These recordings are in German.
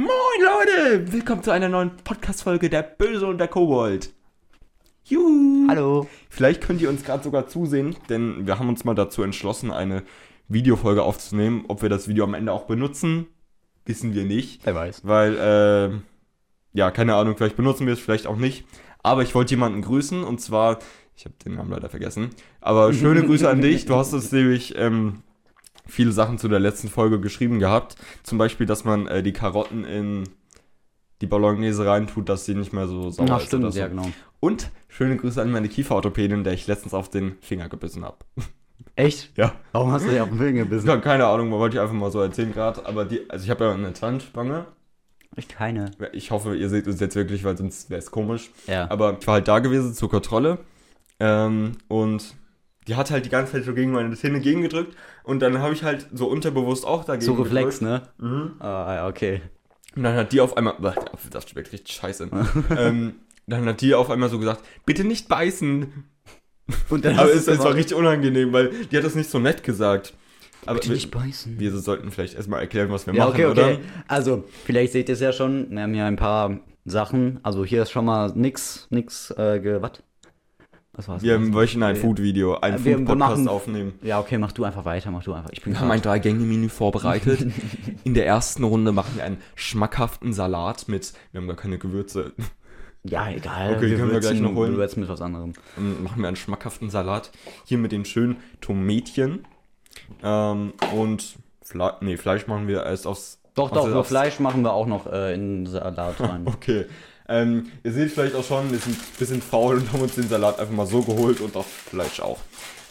Moin Leute, willkommen zu einer neuen Podcast-Folge der Böse und der Kobold. Juhu. Hallo. Vielleicht könnt ihr uns gerade sogar zusehen, denn wir haben uns mal dazu entschlossen, eine Videofolge aufzunehmen. Ob wir das Video am Ende auch benutzen, wissen wir nicht. Wer weiß. Weil, äh, ja, keine Ahnung, vielleicht benutzen wir es, vielleicht auch nicht. Aber ich wollte jemanden grüßen und zwar, ich habe den Namen leider vergessen, aber schöne Grüße an dich. Du hast uns nämlich ähm, viele Sachen zu der letzten Folge geschrieben gehabt. Zum Beispiel, dass man äh, die Karotten in die Bolognese reintut, dass sie nicht mehr so sauer Ach, ist. stimmt, oder so. ja, genau. Und schöne Grüße an meine Kieferorthopädin, der ich letztens auf den Finger gebissen habe. Echt? Ja. Warum hast du dich auf den Finger gebissen? Ja, keine Ahnung, wollte ich einfach mal so erzählen gerade. Aber die, also ich habe ja eine Zahnspange. Ich keine. Ich hoffe, ihr seht uns jetzt wirklich, weil sonst wäre es komisch. Ja. Aber ich war halt da gewesen zur Kontrolle. Ähm, und die hat halt die ganze Zeit so gegen meine Zähne gegengedrückt. Und dann habe ich halt so unterbewusst auch dagegen so Reflex, gedrückt. ne? Mhm. Ah, ja, okay. Und dann hat die auf einmal. Das schmeckt richtig scheiße. ähm, dann hat die auf einmal so gesagt: Bitte nicht beißen. Und dann Aber es, es war richtig unangenehm, weil die hat das nicht so nett gesagt. Aber Bitte nicht beißen. wir, wir sollten vielleicht erstmal erklären, was wir ja, machen, okay, okay. oder? Also, vielleicht seht ihr es ja schon. Wir haben hier ein paar Sachen. Also, hier ist schon mal nix, nix, äh, ge, was? Was war's? Wir möchten ein Wir- Food-Video, ein Wir- wir Food-Podcast aufnehmen. Ja, okay, mach du einfach weiter, mach du einfach. Ich bin Wir haben ein Drei-Gänge-Menü vorbereitet. In der ersten Runde machen wir einen schmackhaften Salat mit, wir haben gar keine Gewürze, Ja, egal. Okay, können wir gleich noch holen. Wir würzen mit was anderem. Machen wir einen schmackhaften Salat. Hier mit den schönen Tomätchen. Ähm, und Fle nee, Fleisch machen wir erst aufs... Doch, doch, nur Fleisch machen wir auch noch äh, in den Salat rein. Okay. Ähm, ihr seht vielleicht auch schon, wir sind ein bisschen faul und haben uns den Salat einfach mal so geholt und das Fleisch auch.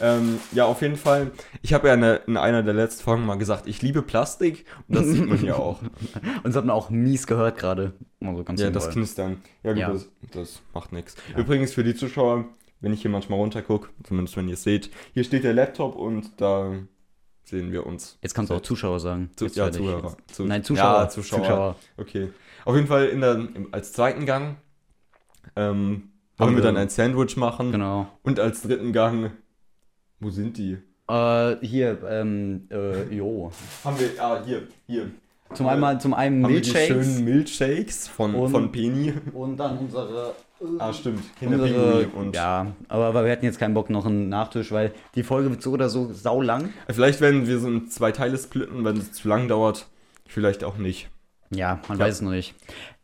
Ähm, ja, auf jeden Fall. Ich habe ja in, der- in einer der letzten Folgen mal gesagt, ich liebe Plastik und das sieht man ja auch. Und das hat man auch mies gehört gerade. Also ganz Ja, das sinnvoll. Knistern. Ja, gut, Ja. Das, das macht nichts. Übrigens für die Zuschauer, wenn ich hier manchmal runtergucke, zumindest wenn ihr es seht, hier steht der Laptop und da sehen wir uns. Jetzt kannst du auch Zuschauer sagen. Zu, ja. Zuhörer. Zu, Nein, Zuschauer. Ja, Zuschauer. Okay. Auf jeden Fall in der, im, als zweiten Gang ähm, wollen wir dann ein Sandwich machen. Genau. Und als dritten Gang, wo sind die? Äh, hier, ähm, äh, jo. Haben wir, ah, hier, hier. Zum einmal, zum einen Haben wir die Milchshakes schönen Milchshakes von, Und- von Penny. und dann unsere. Ah, stimmt. Unsere, Kinderpinguin und ja, aber, aber wir hatten jetzt keinen Bock noch einen Nachtisch, weil die Folge wird so oder so saulang. Vielleicht werden wir so in zwei Teile splitten, wenn es zu lang dauert. Vielleicht auch nicht. Ja, man Ja. weiß es noch nicht.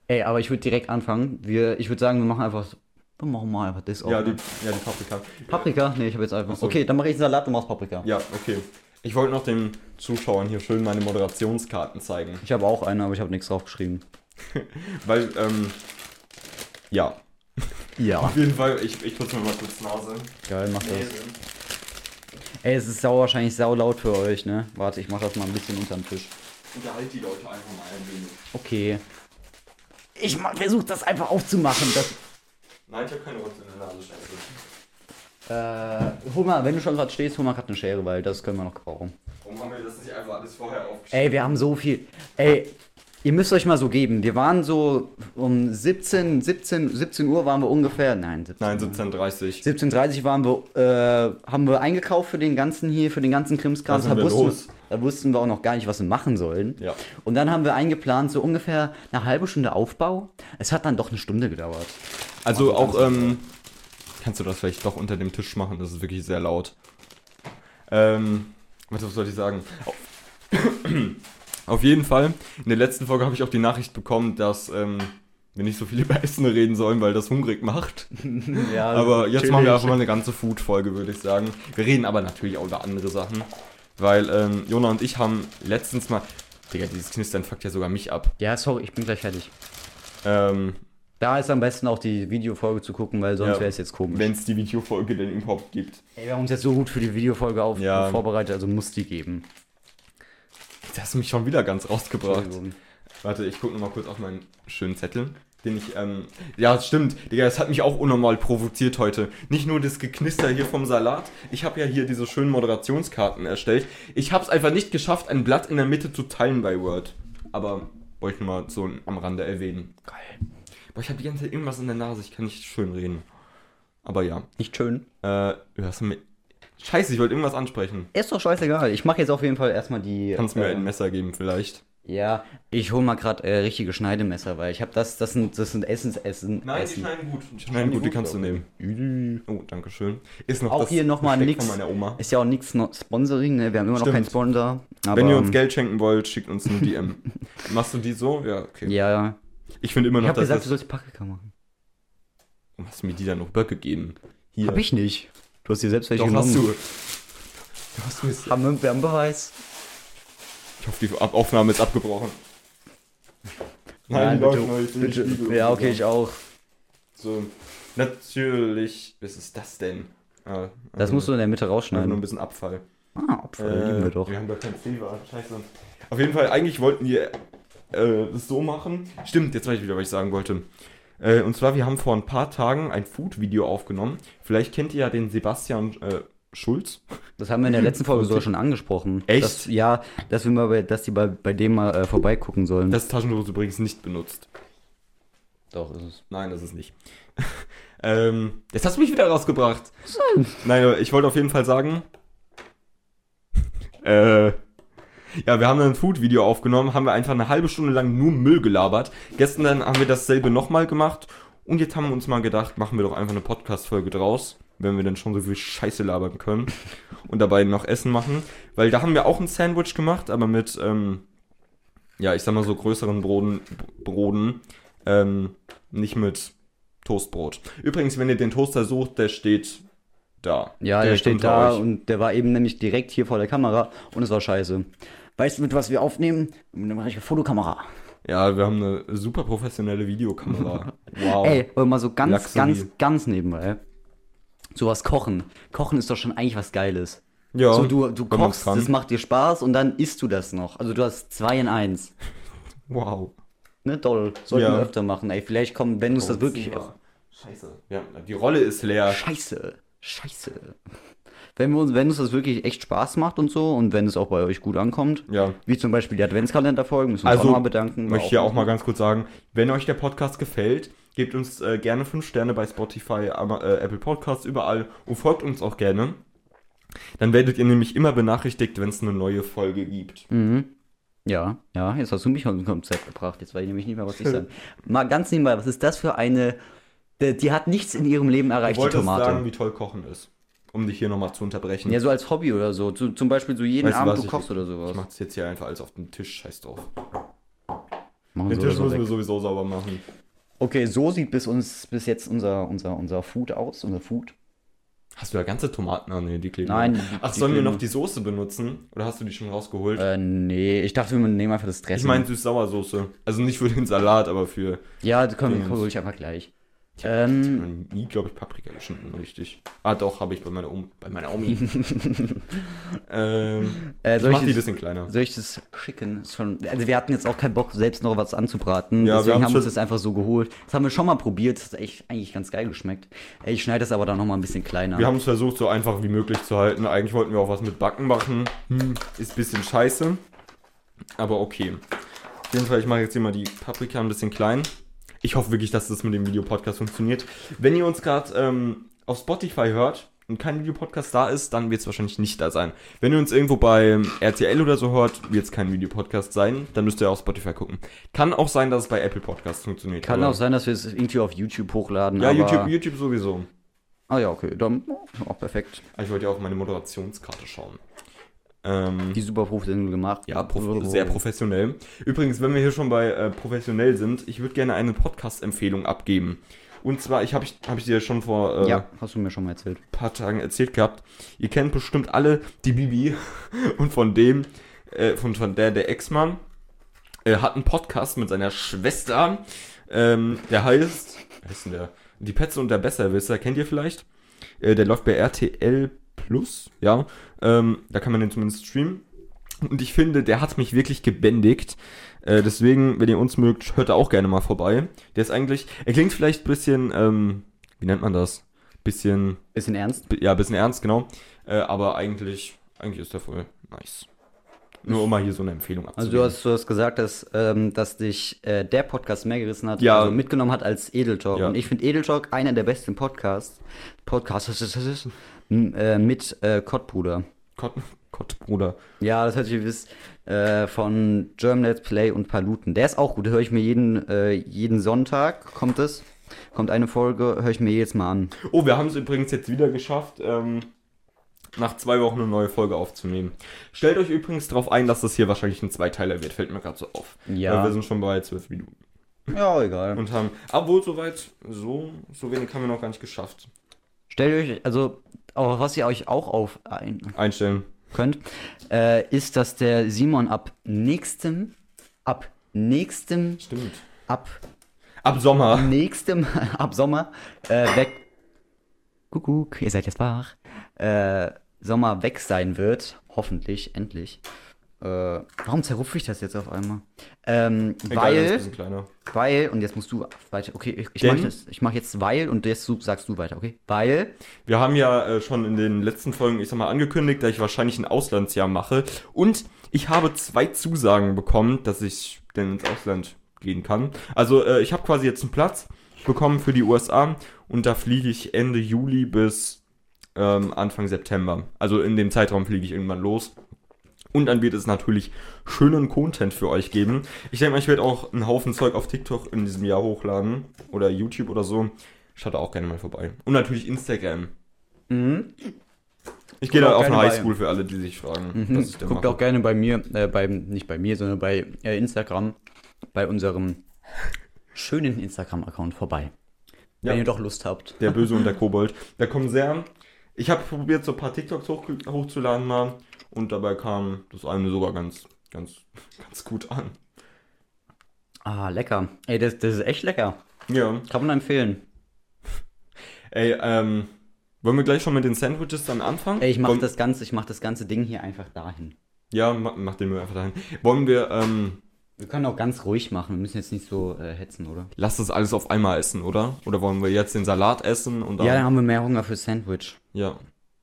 Ey, aber ich würde direkt anfangen. Wir, ich würde sagen, wir machen einfach. Wir machen mal einfach das auch. Ja, die, ja, die Paprika. Paprika? Nee, ich habe jetzt einfach. Ach so. Okay, dann mache ich einen Salat und machst Paprika. Ja, okay. Ich wollte noch den Zuschauern hier schön meine Moderationskarten zeigen. Ich habe auch eine, aber ich habe nichts draufgeschrieben. Weil, ähm, ja. Ja. Auf jeden Fall, ich, ich putze mir mal kurz Nase. Geil, mach das. Ey, es ist sau wahrscheinlich sau laut für euch, ne? Warte, ich mach das mal ein bisschen unterm Tisch. Unterhalt die Leute einfach mal ein wenig. Okay. Ich versuche das einfach aufzumachen. Das, Nein, ich habe keine Rotze in der Nase, scheiße. äh, hol mal, wenn du schon gerade stehst, hol mal gerade eine Schere, weil das können wir noch gebrauchen. Warum haben wir das nicht einfach alles vorher aufgeschrieben? Ey, wir haben so viel. Ey, ihr müsst euch mal so geben. Wir waren so um 17, 17, 17 Uhr waren wir ungefähr. Nein, 17, Nein, 17.30 17.30 waren wir, äh, haben wir eingekauft für den ganzen hier, für den ganzen Krimskram. Da los. Da wussten wir auch noch gar nicht, was wir machen sollen. Ja. Und dann haben wir eingeplant, so ungefähr eine halbe Stunde Aufbau. Es hat dann doch eine Stunde gedauert. Also wir auch, ähm, kannst du das vielleicht doch unter dem Tisch machen? Das ist wirklich sehr laut. Ähm, was soll ich sagen? Auf, jeden Fall, in der letzten Folge habe ich auch die Nachricht bekommen, dass ähm, wir nicht so viel über Essen reden sollen, weil das hungrig macht. Ja, Aber jetzt machen wir einfach mal eine ganze Food-Folge, würde ich sagen. Wir reden aber natürlich auch über andere Sachen. Weil ähm, Jona und ich haben letztens mal. Digga, dieses Knistern fuckt ja sogar mich ab. Ja, sorry, ich bin gleich fertig. Ähm, Da ist am besten auch die Videofolge zu gucken, weil sonst Ja. wäre es jetzt komisch. Wenn es die Videofolge denn überhaupt gibt. Ey, wir haben uns jetzt so gut für die Videofolge auf Ja. vorbereitet, also muss die geben. Das hast du mich schon wieder ganz rausgebracht. Warte, ich gucke nochmal kurz auf meinen schönen Zettel. Den ich, ähm, ja, stimmt, Digga, das hat mich auch unnormal provoziert heute. Nicht nur das Geknister hier vom Salat, ich habe ja hier diese schönen Moderationskarten erstellt. Ich habe es einfach nicht geschafft, ein Blatt in der Mitte zu teilen bei Word. Aber wollte ich nur mal so am Rande erwähnen. Geil. Boah, ich habe die ganze Zeit irgendwas in der Nase, ich kann nicht schön reden. Aber ja. Nicht schön. Äh, was mit. Scheiße, ich wollte irgendwas ansprechen. Ist doch scheißegal. Ich mache jetzt auf jeden Fall erstmal die. Kannst du mir äh, ein Messer geben, vielleicht? Ja, ich hol mal gerade äh, richtige Schneidemesser, weil ich habe das, das sind, das sind Essensessen. Essen. schneiden gut. Die schneiden gut, die kannst du nehmen. Oh, danke schön. Ist noch Auch das hier nochmal nix. von meiner Oma. Ist ja auch nichts Sponsoring, ne? Wir haben immer noch Stimmt. keinen Sponsor. Aber, Wenn ihr uns Geld schenken wollt, schickt uns eine DM. Machst du die so? Ja, okay. Ja, ja. Ich finde immer Ich noch, habe dass gesagt, das... du sollst Paprika machen. Warum hast du mir die dann noch Böcke gegeben? Hier. Hab ich nicht. Du hast dir selbst welche Doch, genommen. hast du. Du hast mir Haben wir, wir haben Beweis. Ich hoffe, die Aufnahme ist abgebrochen. Nein, läuft bitte, noch, ich bitte. Spiegel Ja, okay, ich auch. So, natürlich. Was ist das denn? Ah, Das äh, musst du in der Mitte nur ein rausschneiden. bisschen Abfall. Ah, Opfer, lieben wir doch. Wir haben doch kein Flavor. Scheiße. Auf jeden Fall, eigentlich wollten wir äh, das so machen. Stimmt, jetzt weiß ich wieder, was ich sagen wollte. Äh, und zwar, wir haben vor ein paar Tagen ein Food-Video aufgenommen. Vielleicht kennt ihr ja den Sebastian äh, Schulz. Das haben wir in der letzten Folge sogar schon angesprochen. Echt? Dass, ja, dass wir mal bei, dass die bei, bei dem mal äh, vorbeigucken sollen. Das Taschentuch ist übrigens nicht benutzt. doch, ist es. Nein, das ist nicht. ähm, jetzt hast du mich wieder rausgebracht. Nein, aber ich wollte auf jeden Fall sagen. äh, ja, wir haben ein Food-Video aufgenommen, haben wir einfach eine halbe Stunde lang nur Müll gelabert. Gestern dann haben wir dasselbe nochmal gemacht und jetzt haben wir uns mal gedacht, machen wir doch einfach eine Podcast-Folge draus, wenn wir dann schon so viel Scheiße labern können und dabei noch Essen machen. Weil da haben wir auch ein Sandwich gemacht, aber mit, ähm, ja, ich sag mal so größeren Broden, Broden, ähm, nicht mit Toastbrot. Übrigens, wenn ihr den Toaster sucht, der steht da. Ja, der steht da euch. und der war eben nämlich direkt hier vor der Kamera und es war scheiße. Weißt du, mit was wir aufnehmen? Mit einer richtigen Fotokamera. Ja, wir haben eine super professionelle Videokamera. Wow. Ey, mal so ganz, Luxury. ganz, ganz nebenbei. Sowas kochen. Kochen ist doch schon eigentlich was Geiles. ja, so, du, du kochst, das macht dir Spaß und dann isst du das noch. Also du hast zwei in eins. Wow. Ne, toll. Sollten Ja. wir öfter machen. Ey, vielleicht kommen, wenn du es das wirklich. Scheiße. Ja, die Rolle ist leer. Scheiße. Scheiße. Wenn, wir uns, wenn uns das wirklich echt Spaß macht und so und wenn es auch bei euch gut ankommt, Ja. wie zum Beispiel die Adventskalenderfolgen, müssen wir uns Also, auch nochmal bedanken. Möchte ich ja auch mal ganz kurz sagen, wenn euch der Podcast gefällt, gebt uns äh, gerne 5 Sterne bei Spotify, äh, Apple Podcasts, überall und folgt uns auch gerne. Dann werdet ihr nämlich immer benachrichtigt, wenn es eine neue Folge gibt. Mhm. Ja, ja, jetzt hast du mich auf ein Konzept gebracht. Jetzt weiß ich nämlich nicht mehr, was ich sage. Mal ganz nebenbei, was ist das für eine. Die, die hat nichts in ihrem Leben Ich erreicht, die wollte Tomate. sagen, wie toll Kochen ist. Um dich hier nochmal zu unterbrechen. ja, so als Hobby oder so. Zu, zum Beispiel so jeden Weißt du Abend was, du ich- kochst oder Ich sowas. mach das jetzt hier einfach alles auf den Tisch, scheiß drauf. Machen Den oder Tisch müssen wir sowieso sauber machen. Okay, so sieht bis uns bis jetzt unser, unser, unser Food aus, unser Food. Hast du da ganze Tomaten? Ah, nee, die kleben. Nein, Ach, die sollen wir noch die Soße benutzen? Oder hast du die schon rausgeholt? Äh, nee, ich dachte, wir nehmen einfach das Dressing. ich meine Süß-Sauersoße. Also nicht für den Salat, aber für. ja, das können Dingens. wir hol ich einfach gleich. Ich Ähm, habe nie, glaube ich, Paprika geschnitten, richtig. Ah, doch, habe ich bei meiner, Om bei meiner Omi. ähm, Äh, ich soll mach ich die ein bisschen kleiner. Soll ich das schicken? Schon, also wir hatten jetzt auch keinen Bock, selbst noch was anzubraten. Ja, wir deswegen haben haben wir uns das einfach so geholt. Das haben wir schon mal probiert. Das hat echt, eigentlich ganz geil geschmeckt. Ey, Ich schneide das aber dann noch mal ein bisschen kleiner. Wir haben es versucht, so einfach wie möglich zu halten. Eigentlich wollten wir auch was mit Backen machen. Hm, ist ein bisschen scheiße. Aber okay. Auf jeden Fall, ich mache jetzt hier mal die Paprika ein bisschen klein. Ich hoffe wirklich, dass das mit dem Videopodcast funktioniert. Wenn ihr uns gerade ähm, auf Spotify hört und kein Videopodcast da ist, dann wird es wahrscheinlich nicht da sein. Wenn ihr uns irgendwo bei RTL oder so hört, wird es kein Videopodcast sein. Dann müsst ihr auf Spotify gucken. Kann auch sein, dass es bei Apple Podcasts funktioniert. Kann auch sein, dass wir es irgendwie auf YouTube hochladen. Ja, YouTube, YouTube sowieso. Ah ja, okay, dann oh, auch perfekt. Ich wollte ja auf meine Moderationskarte schauen. Ähm, Die super professionell gemacht. Ja, prof sehr professionell. Übrigens, wenn wir hier schon bei äh, professionell sind, ich würde gerne eine Podcast-Empfehlung abgeben. Und zwar, ich habe ich, hab ich dir schon vor äh, Ja, hast du mir schon mal erzählt. paar Tagen erzählt gehabt. Ihr kennt bestimmt alle die Bibi und von dem, äh, von, von der, der Ex-Mann, äh, hat einen Podcast mit seiner Schwester. Ähm, der heißt, wie heißt denn der? Die Petze und der Besserwisser, kennt ihr vielleicht? Äh, der läuft bei RTL Plus, ja. Ähm, da kann man den zumindest streamen. Und ich finde, der hat mich wirklich gebändigt. Äh, deswegen, wenn ihr uns mögt, hört da auch gerne mal vorbei. Der ist eigentlich, er klingt vielleicht ein bisschen, ähm, wie nennt man das? Bisschen Bisschen ernst? ja, ein bisschen ernst, genau. Äh, aber eigentlich, eigentlich ist der voll nice. Nur um mal hier so eine Empfehlung Also abzugeben. du hast, du hast gesagt, dass, ähm, dass dich äh, der Podcast mehr gerissen hat, Ja. also mitgenommen hat als Edeltalk. Ja. Und ich finde Edeltalk einer der besten Podcasts. Podcasts äh, mit äh, Kottbruder. Kot Gott, Bruder. Ja, das hört sich wisst, äh, von German Let's Play und Paluten. Der ist auch gut, höre ich mir jeden, äh, jeden Sonntag, kommt es. Kommt eine Folge, höre ich mir jetzt mal an. Oh, wir haben es übrigens jetzt wieder geschafft, ähm, nach zwei Wochen eine neue Folge aufzunehmen. Stellt euch übrigens darauf ein, dass das hier wahrscheinlich ein Zweiteiler wird, fällt mir gerade so auf. Ja. Weil wir sind schon bei zwölf Minuten. Ja, egal. Und haben, obwohl soweit, so, so wenig haben wir noch gar nicht geschafft. Stellt euch, also, auch was ihr euch auch auf ein, Einstellen. könnt, äh, ist, dass der Simon ab nächstem, ab nächstem, Stimmt. ab Ab Sommer. nächstem, ab Sommer, äh, weg. Kuckuck, ihr seid jetzt wach. Äh, Sommer weg sein wird. Hoffentlich, endlich. Äh, warum zerrupfe ich das jetzt auf einmal? Ähm, Egal, weil, weil, und jetzt musst du weiter, okay, ich, ich mache ich mach jetzt weil und jetzt sagst du weiter, okay? Weil, Wir haben ja äh, schon in den letzten Folgen, ich sag mal, angekündigt, dass ich wahrscheinlich ein Auslandsjahr mache. Und ich habe zwei Zusagen bekommen, dass ich denn ins Ausland gehen kann. Also äh, ich habe quasi jetzt einen Platz bekommen für die USA und da fliege ich Ende Juli bis ähm, Anfang September. Also in dem Zeitraum fliege ich irgendwann los. Und dann wird es natürlich schönen Content für euch geben. Ich denke mal, ich werde auch einen Haufen Zeug auf TikTok in diesem Jahr hochladen. Oder YouTube oder so. Schaut da auch gerne mal vorbei. Und natürlich Instagram. mhm. Ich gehe da auf eine Highschool für alle, die sich fragen, was ich da guckt mache. auch gerne bei mir, äh, beim, nicht bei mir, sondern bei äh, Instagram, bei unserem schönen Instagram-Account vorbei. Ja. Wenn ihr doch Lust habt. Der Böse und der Kobold. Da kommen sehr. Ich habe probiert, so ein paar TikToks hoch, hochzuladen mal. Und dabei kam das eine sogar ganz, ganz, ganz gut an. Ah, lecker. Ey, das, das ist echt lecker. Ja. Kann man empfehlen. Ey, ähm, wollen wir gleich schon mit den Sandwiches dann anfangen? Ey, ich mach Wollen- das ganze, ich mach das ganze Ding hier einfach dahin. Ja, mach, mach den Müll einfach dahin. Wollen wir, ähm, Wir können auch ganz ruhig machen. Wir müssen jetzt nicht so äh, hetzen, oder? lass das alles auf einmal essen, oder? Oder wollen wir jetzt den Salat essen und dann. Ja, dann haben wir mehr Hunger für Sandwich. ja.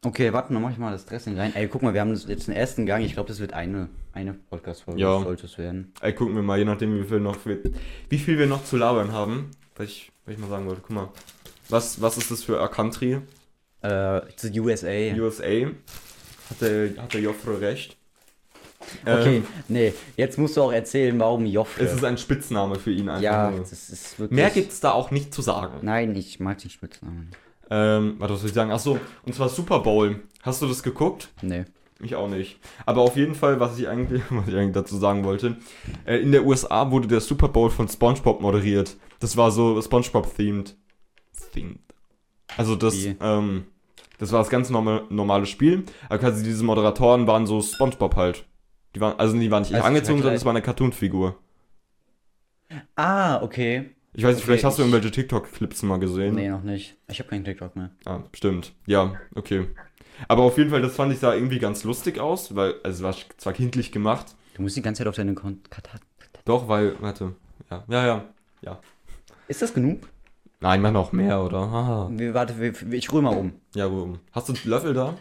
Okay, warte, dann mach ich mal das Dressing rein. Ey, guck mal, wir haben jetzt den ersten Gang. Ich glaube, das wird eine, eine Podcast-Folge. Ja. Sollte es werden. Ey, gucken wir mal, je nachdem, wie viel, noch, wie viel wir noch zu labern haben. Was ich, was ich mal sagen wollte, guck mal. Was, was ist das für a Country? Äh, it's the USA. USA. Hat der, hat der Joffre recht? Okay, Ähm, nee, jetzt musst du auch erzählen, warum Joffre. es ist ein Spitzname für ihn einfach. ja, nur. das ist wirklich. Mehr gibt's da auch nicht zu sagen. Nein, ich mag den Spitznamen. Ähm, warte, was soll ich sagen? Achso, und zwar Super Bowl. Hast du das geguckt? Nee. Ich auch nicht. Aber auf jeden Fall, was ich eigentlich, was ich eigentlich dazu sagen wollte, äh, in der USA wurde der Super Bowl von SpongeBob moderiert. Das war so SpongeBob-themed. Themed. Also das, Wie? ähm, das war das ganz norma normale Spiel. Aber quasi diese Moderatoren waren so SpongeBob halt. Die waren, also die waren nicht Also angezogen, sondern es war eine Cartoon-Figur. Ah, okay. Ich weiß nicht, Okay, vielleicht hast du irgendwelche TikTok-Clips mal gesehen. Nee, noch nicht. Ich habe keinen TikTok mehr. Ah, stimmt. Ja, okay. Aber auf jeden Fall, das fand ich sah irgendwie ganz lustig aus, weil also es war zwar kindlich gemacht, Du musst die ganze Zeit auf deine Kon doch, weil, warte, ja, ja, ja. Ist das genug? Nein, mach noch mehr, oder? Wir, warte, ich rühr mal um. Ja, wo? Hast du einen Löffel da?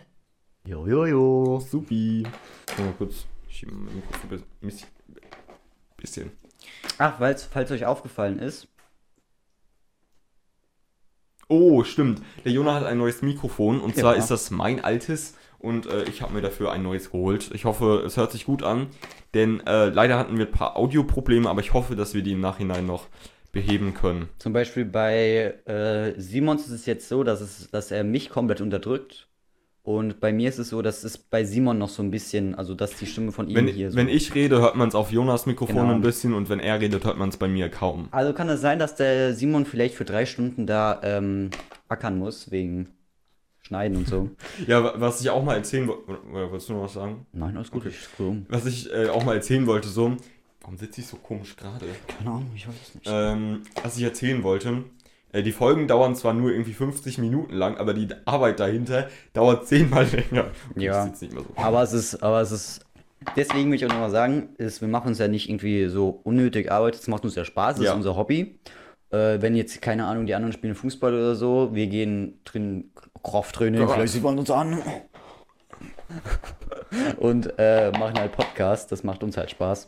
Jo, jo, jo. Supi. Mal kurz. Ich schiebe mein Mikrofon ein bisschen- bisschen. Ach, weil's, falls euch aufgefallen ist. Oh, stimmt. Der Jonah hat ein neues Mikrofon und Ja. zwar ist das mein altes und äh, ich habe mir dafür ein neues geholt. Ich hoffe, es hört sich gut an, denn äh, leider hatten wir ein paar Audioprobleme, aber ich hoffe, dass wir die im Nachhinein noch beheben können. Zum Beispiel bei äh, Simons ist es jetzt so, dass, es, dass er mich komplett unterdrückt. Und bei mir ist es so, dass es bei Simon noch so ein bisschen, also dass die Stimme von ihm Wenn, hier so. wenn ich rede, hört man es auf Jonas Mikrofon Genau. ein bisschen und wenn er redet, hört man es bei mir kaum. also kann es sein, dass der Simon vielleicht für drei Stunden da ähm, ackern muss, wegen Schneiden und so. Ja, wa- was ich auch mal erzählen wollte, wolltest du noch was sagen? Nein, alles gut, ich scroll um. Was ich äh, auch mal erzählen wollte, so, warum sitze ich so komisch gerade? Keine Ahnung, ich weiß es nicht. Ähm, was ich erzählen wollte, die Folgen dauern zwar nur irgendwie 50 Minuten lang, aber die Arbeit dahinter dauert zehnmal länger. Okay, Ja. Ich sitze nicht mehr so. Aber es ist, aber es ist, deswegen will ich auch nochmal sagen, ist, wir machen uns ja nicht irgendwie so unnötig Arbeit, es macht uns ja Spaß, das Ja. ist unser Hobby. Äh, wenn jetzt, keine Ahnung, die anderen spielen Fußball oder so, wir gehen drin, Krafttraining, Kraft. vielleicht sieht man uns an. Und äh, machen halt Podcast, das macht uns halt Spaß.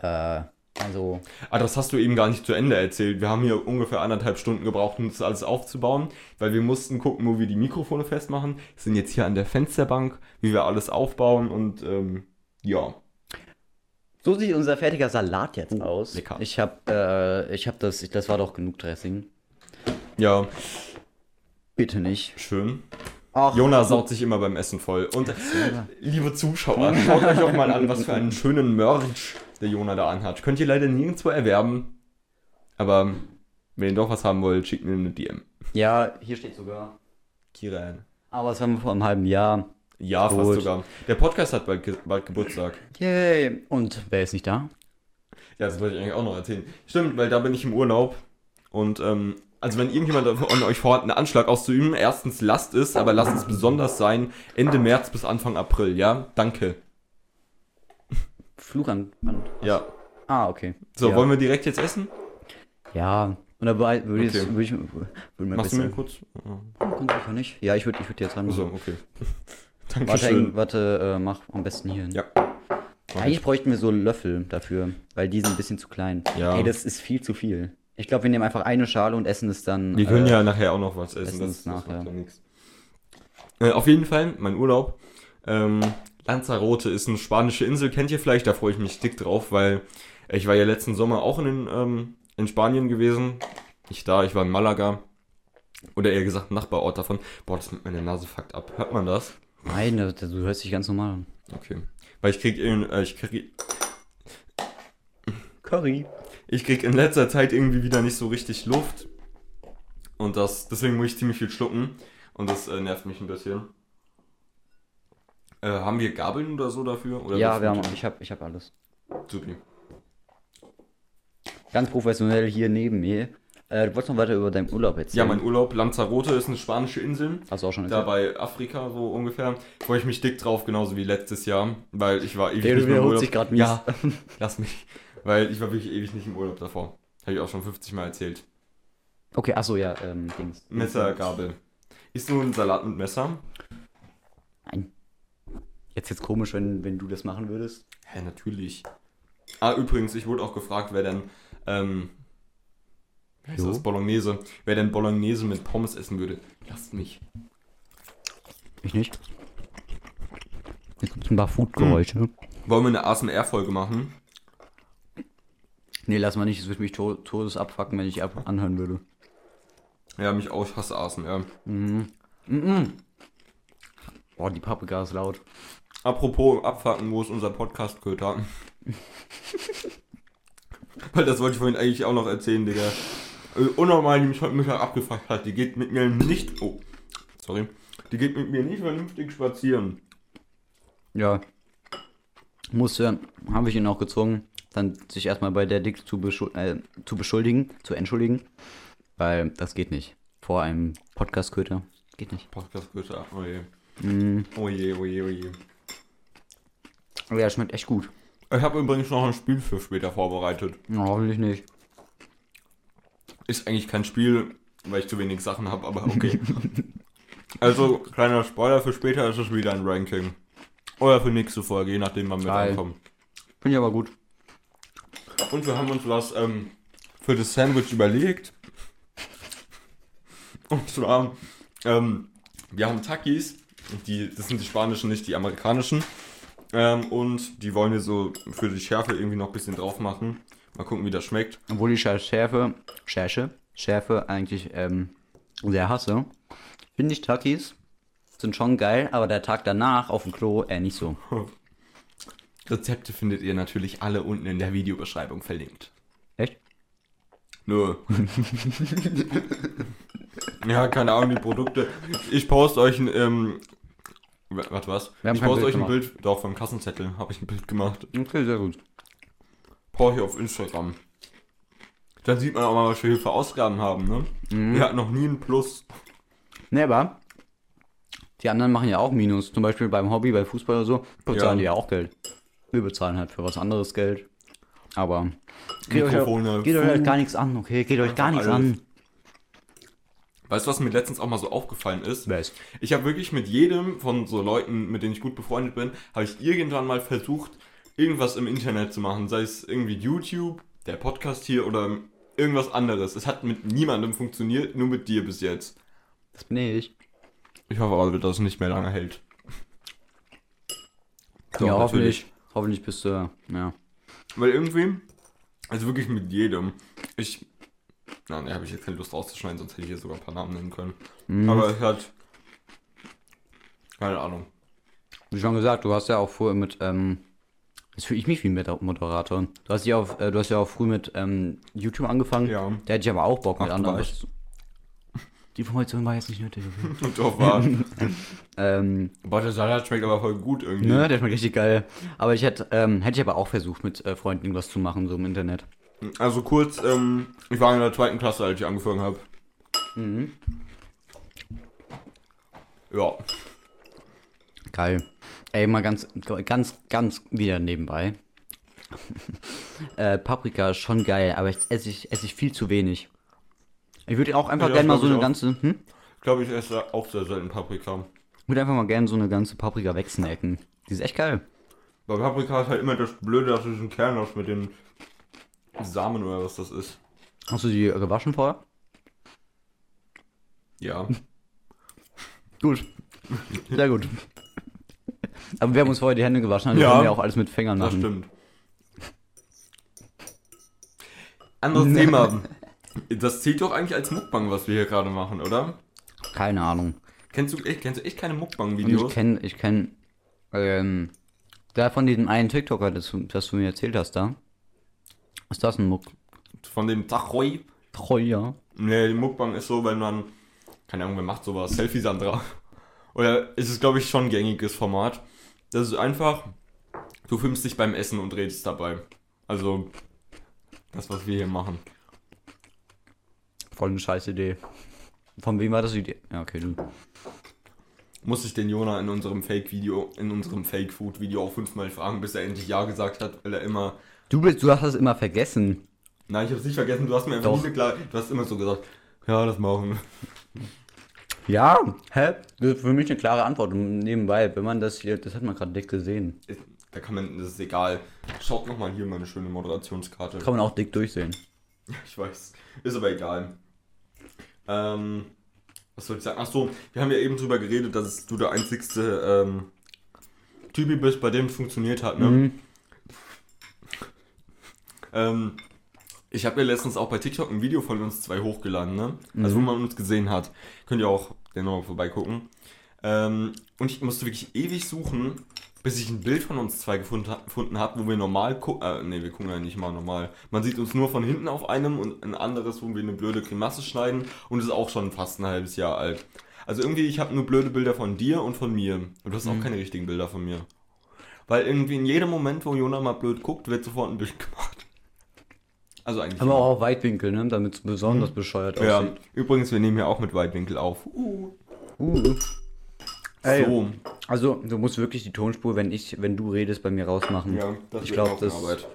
Äh, Also, Ah, das hast du eben gar nicht zu Ende erzählt. Wir haben hier ungefähr anderthalb Stunden gebraucht, um das alles aufzubauen, weil wir mussten gucken, wo wir die Mikrofone festmachen. Wir sind jetzt hier an der Fensterbank, wie wir alles aufbauen und ähm, ja. so sieht unser fertiger Salat jetzt aus. lecker. Ich habe, äh, ich habe das, das war doch genug Dressing. Ja, Bitte nicht. schön. Ach, Jona saut sich immer beim Essen voll. Und liebe Zuschauer, schaut euch doch mal an, was für einen schönen Merch der Jona da anhat. Könnt ihr leider nirgendwo erwerben. Aber wenn ihr doch was haben wollt, schickt mir eine DM. Ja, hier steht sogar. Kiran. Aber es war vor einem halben Jahr. Ja, fast Gut. sogar. Der Podcast hat bald, ge bald Geburtstag. Yay. Und wer ist nicht da? Ja, das wollte ich eigentlich auch noch erzählen. Stimmt, weil da bin ich im Urlaub. Und, ähm, also wenn irgendjemand von euch vorhat, einen Anschlag auszuüben, erstens lasst es, aber lasst es besonders sein, Ende März bis Anfang April, ja? Danke. Fluch an. Ja. ah, okay. So, ja. wollen wir direkt jetzt essen? Ja. Und dabei würde ich, Okay. ich, würde mir Machst du mir kurz? Ganz sicher nicht. Ja, ich würde ich würd jetzt ran. So, okay. Warte, Dankeschön. warte äh, mach am besten hier hin. Ja. Eigentlich bräuchten wir so Löffel dafür, weil die sind ein bisschen zu klein. Ja. Ey, das ist viel zu viel. Ich glaube, wir nehmen einfach eine Schale und essen es dann. Wir können äh, ja nachher auch noch was essen. essen Das, es das nachher. macht ja nichts. Äh, auf jeden Fall, mein Urlaub. Ähm, Lanzarote ist eine spanische Insel, kennt ihr vielleicht? Da freue ich mich dick drauf, weil ich war ja letzten Sommer auch in, ähm, in Spanien gewesen. Nicht da, ich war in Malaga. Oder eher gesagt, ein Nachbarort davon. Boah, das mit meiner Nase fuckt ab. Hört man das? Nein, das- du hörst dich ganz normal an. Okay. Weil ich krieg, in, äh, ich krieg, Curry. ich krieg in letzter Zeit irgendwie wieder nicht so richtig Luft. Und das, deswegen muss ich ziemlich viel schlucken. Und das äh, nervt mich ein bisschen. Äh, haben wir Gabeln oder so dafür? Oder Ja, wir haben, ich habe ich hab alles. Supi. Ganz professionell hier neben mir. Äh, du wolltest noch weiter über deinen Urlaub Ja, erzählen. mein Urlaub, Lanzarote ist eine spanische Insel. Hast du auch schon Da erzählt? bei Afrika so ungefähr. Freue ich mich dick drauf, genauso wie letztes Jahr. Weil ich war ewig Der nicht mehr im Urlaub. sich gerade mies. Ja, lass mich. Weil ich war wirklich ewig nicht im Urlaub davor. Habe ich auch schon 50 Mal erzählt. Okay, achso, ja, ähm, Dings. Messer, Gabel. Isst du einen Salat mit Messer? Nein. Jetzt jetzt komisch, wenn, wenn du das machen würdest. Hä, natürlich. Ah, übrigens, ich wurde auch gefragt, wer denn, ähm, heißt Jo. das, Bolognese, wer denn Bolognese mit Pommes essen würde. Lasst mich. Ich nicht. Jetzt kommt ein paar Food-Geräusche. Wollen wir eine ASMR-Folge machen? Nee, lass mal nicht, es würde mich to todes abfacken, wenn ich ab anhören würde. Ja, mich auch, ich hasse ASMR. Boah, die Paprika ist laut. Apropos abfacken, wo ist unser Podcast-Köter? Weil das wollte ich vorhin eigentlich auch noch erzählen, Digga. Äh, Unnormal, die mich heute Mittag abgefuckt hat. Die geht mit mir nicht. Oh, sorry. Die geht mit mir nicht vernünftig spazieren. Ja. Musste, habe ich ihn auch gezwungen, dann sich erstmal bei der Dick zu, beschul äh, zu beschuldigen, zu entschuldigen. Weil das geht nicht. Vor einem Podcast-Köter. Geht nicht. Podcast-Köter, oh je. Mm. Oh je, oh je, oh je. Aber ja, schmeckt echt gut. Ich habe übrigens noch ein Spiel für später vorbereitet. Ja, hoffentlich nicht. Ist eigentlich kein Spiel, weil ich zu wenig Sachen habe, aber okay. also, kleiner Spoiler für später ist es wieder ein Ranking. Oder für nächste Folge, je nachdem, wann wir Geil. reinkommen. Finde ich aber gut. Und wir haben uns was ähm, für das Sandwich überlegt. Und zwar, ähm, wir haben Takis, die, das sind die spanischen, nicht die amerikanischen. Ähm, und die wollen wir so für die Schärfe irgendwie noch ein bisschen drauf machen. Mal gucken, wie das schmeckt. Obwohl ich ja Schärfe, Schärfe, Schärfe eigentlich ähm, sehr hasse, finde ich Takis sind schon geil, aber der Tag danach auf dem Klo eher nicht so. Rezepte findet ihr natürlich alle unten in der Videobeschreibung verlinkt. Echt? Nö. ja, keine Ahnung, die Produkte. Ich poste euch ein, ähm, warte was? Wir haben Ich kein poste Bild euch ein gemacht. Bild, doch, vom Kassenzettel habe ich ein Bild gemacht. Okay, sehr gut. Brauche ich auf Instagram. Dann sieht man auch mal, was wir hier für Ausgaben haben, ne? Mhm. Wir hatten noch nie ein Plus. Ne, aber die anderen machen ja auch Minus. Zum Beispiel beim Hobby, bei Fußball oder so, bezahlen Ja. die ja auch Geld. Wir bezahlen halt für was anderes Geld. Aber geht euch, Mikrofone, geht euch halt gar nichts an, okay? Geht euch gar nichts alles. an. Weißt du, was mir letztens auch mal so aufgefallen ist? Weiß. Ich habe wirklich mit jedem von so Leuten, mit denen ich gut befreundet bin, habe ich irgendwann mal versucht, irgendwas im Internet zu machen. Sei es irgendwie YouTube der Podcast hier oder irgendwas anderes. Es hat mit niemandem funktioniert, nur mit dir bis jetzt. Das bin ich. Ich hoffe aber, dass es nicht mehr lange hält. So, ja, hoffentlich. Hoffentlich bist du, ja. Weil irgendwie, also wirklich mit jedem. Ich, na, ne, habe ich jetzt keine Lust rauszuschneiden, sonst hätte ich hier sogar ein paar Namen nennen können. Mhm. Aber es hat, keine Ahnung. Wie schon gesagt, du hast ja auch vorher mit, ähm, jetzt fühle ich mich wie ein Moderator. Du hast ja auch, äh, du hast ja auch früh mit ähm, YouTube angefangen. Ja. Da hätte ich aber auch Bock mit Ach, anderen. war was- Die Information war jetzt nicht nötig. Und doch war. ähm, Boah, der Salat schmeckt aber voll gut irgendwie. ne, der schmeckt richtig geil. Aber ich hätte, ähm, hätte ich aber auch versucht, mit äh, Freunden irgendwas zu machen, so im Internet. Also kurz, ähm, ich war in der zweiten Klasse, als ich angefangen habe. Mhm. Ja. Geil. Ey, mal ganz, ganz, ganz wieder nebenbei. äh, Paprika ist schon geil, aber ich esse ich, esse ich viel zu wenig. Ich würde auch einfach Ja, gerne mal so eine auch. ganze, hm? Ich glaube, ich esse auch sehr selten Paprika. Ich würde einfach mal gerne so eine ganze Paprika wegsnacken. Die ist echt geil. Bei Paprika ist halt immer das Blöde, dass du diesen Kern hast mit den Samen oder was das ist. Hast du die gewaschen vorher? Ja. Gut. Sehr gut. Aber wir haben uns vorher die Hände gewaschen, also Ja. können wir auch alles mit Fingern Das machen. stimmt. Anderes Thema. Das zählt doch eigentlich als Mukbang, was wir hier gerade machen, oder? Keine Ahnung. Kennst du echt, kennst du echt keine Und ich Mukbang-Videos? kenne, ich kenne, ähm, da von diesem einen TikToker, das, das du mir erzählt hast, da. Ist das ein Muck? Von dem Tachoi. Treu, ja. Nee, Mukbang ist so, wenn man, keine Ahnung, wer macht sowas? Selfie Sandra. Oder ist es, glaube ich, schon ein gängiges Format. Das ist einfach, du filmst dich beim Essen und redest dabei. Also, das, was wir hier machen. Voll eine scheiß Idee. Von wem war das Idee? Ja, okay, du. Muss ich den Jona in unserem Fake-Video, in unserem Fake-Food-Video auch fünfmal fragen, bis er endlich Ja gesagt hat, weil er immer. Du bist, du hast das immer vergessen. Nein, ich hab's nicht vergessen, du hast mir einfach Doch. nie klar, du hast immer so gesagt, ja, das machen. Ja, hä? Das ist für mich eine klare Antwort. Und nebenbei, wenn man das hier, das hat man gerade dick gesehen. Ist- Da kann man, das ist egal. Schaut nochmal hier meine schöne Moderationskarte. Kann man auch dick durchsehen. Ich weiß. Ist aber egal. Ähm, was soll ich sagen? Achso, wir haben ja eben drüber geredet, dass du der einzigste ähm, Typi bist, bei dem es funktioniert hat, ne? Mhm. Ähm, ich habe ja letztens auch bei TikTok ein Video von uns zwei hochgeladen, ne? Also wo man uns gesehen hat. Könnt ihr auch nochmal vorbeigucken. Ähm, und ich musste wirklich ewig suchen, bis ich ein Bild von uns zwei gefunden, ha- gefunden habe, wo wir normal gucken. Äh, ne, wir gucken ja nicht mal normal. Man sieht uns nur von hinten auf einem und ein anderes, wo wir eine blöde Grimasse schneiden. Und ist auch schon fast ein halbes Jahr alt. Also irgendwie, ich habe nur blöde Bilder von dir und von mir. Und du hast auch keine richtigen Bilder von mir. Weil irgendwie in jedem Moment, wo Jona mal blöd guckt, wird sofort ein Bild gemacht. Also eigentlich. Aber immer. auch auf Weitwinkel, ne? Damit es besonders bescheuert Ja, aussieht. übrigens, wir nehmen ja auch mit Weitwinkel auf. Uh. Uh. Ey, So, Also, du musst wirklich die Tonspur, wenn ich, wenn du redest, bei mir rausmachen. ja, das ich glaube, auch das. Arbeit.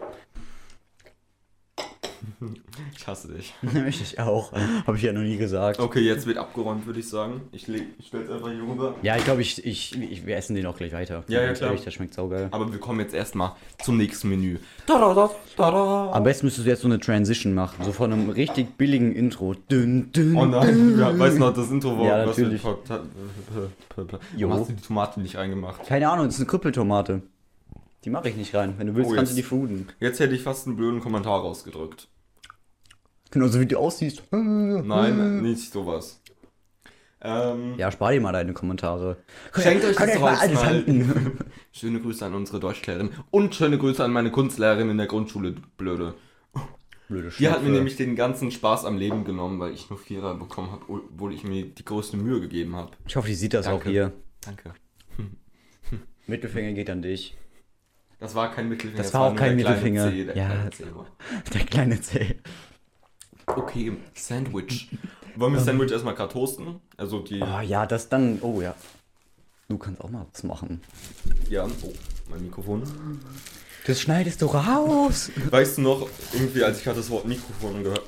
Ich hasse dich. ich auch. Habe ich ja noch nie gesagt. Okay, jetzt wird abgeräumt, würde ich sagen. Ich, ich stell's einfach hier rüber. Ja, ich glaube, ich, ich, ich, wir essen den auch gleich weiter. Ja, ja, klar. Ehrlich, der schmeckt saugeil. Aber wir kommen jetzt erstmal zum nächsten Menü. Tada, tada. Am besten müsstest du jetzt so eine Transition machen. So von einem richtig billigen Intro. Dünn, dünn. Oh nein, ja, weißt du noch, das Intro war Ja, was natürlich. Jo. Warum hast du die Tomate nicht reingemacht? Keine Ahnung, das ist eine Krüppeltomate. Die mache ich nicht rein. Wenn du willst, Oh, kannst du jetzt. die fooden. Jetzt hätte ich fast einen blöden Kommentar rausgedrückt. Genauso wie du aussiehst. Nein, nicht sowas. Ähm, Ja, spar dir mal deine Kommentare. Schenkt euch das alles halten. Schöne Grüße an unsere Deutschlehrerin und schöne Grüße an meine Kunstlehrerin in der Grundschule, du blöde. Blöde Die hat mir nämlich den ganzen Spaß am Leben genommen, weil ich nur Vierer bekommen habe, obwohl ich mir die größte Mühe gegeben habe. Ich hoffe, die sieht das Danke. auch hier. Danke. Mittelfinger geht an dich. Das war kein Mittelfinger. Das war auch kein der kleine Mittelfinger. Der Ja. kleine. Der Zeh. Okay, Sandwich. Wollen wir das Sandwich erstmal gerade toasten? Also die. Oh ja, das dann. Oh ja. Du kannst auch mal was machen. Ja. Oh, mein Mikrofon. Das schneidest du raus. Weißt du noch, irgendwie, als ich gerade das Wort Mikrofon gehört.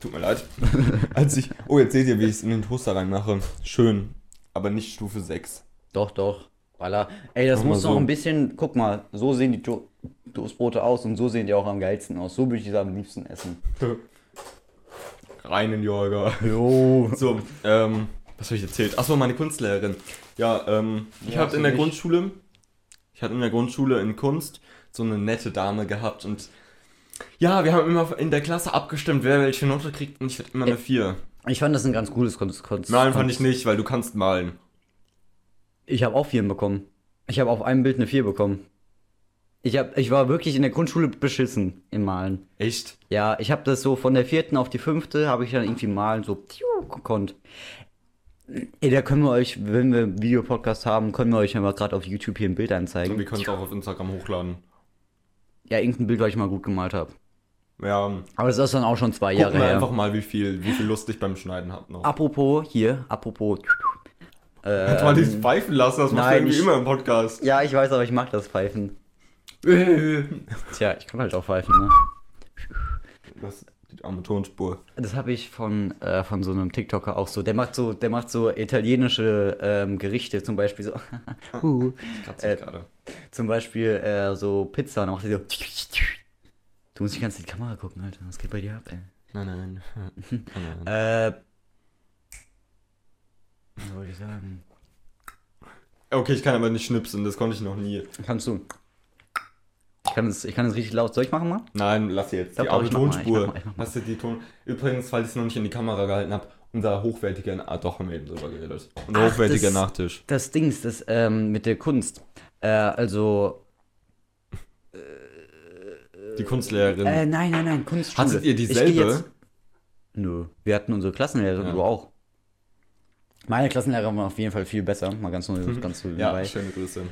Tut mir leid. Als ich. Oh, jetzt seht ihr, wie ich es in den Toaster reinmache. Schön. Aber nicht Stufe 6. Doch, doch. Baller. Ey, das muss noch so. ein bisschen. Guck mal, so sehen die to Toastbrote aus und so sehen die auch am geilsten aus. So würde ich die am liebsten essen. Reinen Jorger. Jo. So, ähm, was habe ich erzählt? Achso, meine Kunstlehrerin. Ja, ähm, ich Ja, so in der nicht. Grundschule, ich hatte in der Grundschule in Kunst so eine nette Dame gehabt und ja, wir haben immer in der Klasse abgestimmt, wer welche Note kriegt und ich hatte immer eine 4. Ich fand das ein ganz cooles Kunst. Kunst Nein, fand ich nicht, weil du kannst malen. Ich habe auch Vieren bekommen. Ich habe auf einem Bild eine 4 bekommen. Ich, hab, ich war wirklich in der Grundschule beschissen im Malen. Echt? Ja, ich habe das so von der vierten auf die fünfte, habe ich dann irgendwie malen, so tiu, gekonnt. Ey, da können wir euch, wenn wir einen Videopodcast haben, können wir euch ja mal gerade auf YouTube hier ein Bild Und wir anzeigen. können es auch auf Instagram hochladen. Ja, irgendein Bild, was ich mal gut gemalt habe. Ja, Aber das ist dann auch schon zwei Jahre her. einfach mal, wie viel, wie viel Lust ich beim Schneiden hab noch. Apropos, hier, apropos. Kannst du mal nicht pfeifen lassen, das machst du irgendwie ich- immer im Podcast. Ja, ich weiß, aber ich mag das Pfeifen. Tja, ich kann halt auch pfeifen, ne? Das die arme Tonspur. Das habe ich von, äh, von so einem TikToker auch so. Der macht so, der macht so italienische ähm, Gerichte, zum Beispiel so. uh, Äh, gerade. zum Beispiel äh, so Pizza und dann macht er so. Du musst die ganze Zeit in die Kamera gucken, Alter. Was geht bei dir ab, ey? Nein, nein. nein, nein. Äh. Wollte ich sagen? Okay, ich kann aber nicht schnipsen, das konnte ich noch nie. Kannst du. Ich kann es, ich kann es richtig laut. Soll ich machen mal? Nein, lass jetzt. Doch, Die arme Tonspur. Lass dir die Ton. Übrigens, falls ich es noch nicht in die Kamera gehalten habe, unser hochwertiger. Ah, doch, haben wir eben drüber geredet. Unser Ach, hochwertiger das- Nachtisch. Das Dings, das ähm, mit der Kunst. Äh, also. Die Kunstlehrerin. Äh, nein, nein, nein, Kunstschule. Hattet ihr dieselbe? jetzt- Nö, wir hatten unsere Klassenlehrerin, Ja. du auch. Meine Klassenlehrerin war auf jeden Fall viel besser, mal ganz so, ganz so Mhm. ja, nebenbei. schöne Grüße.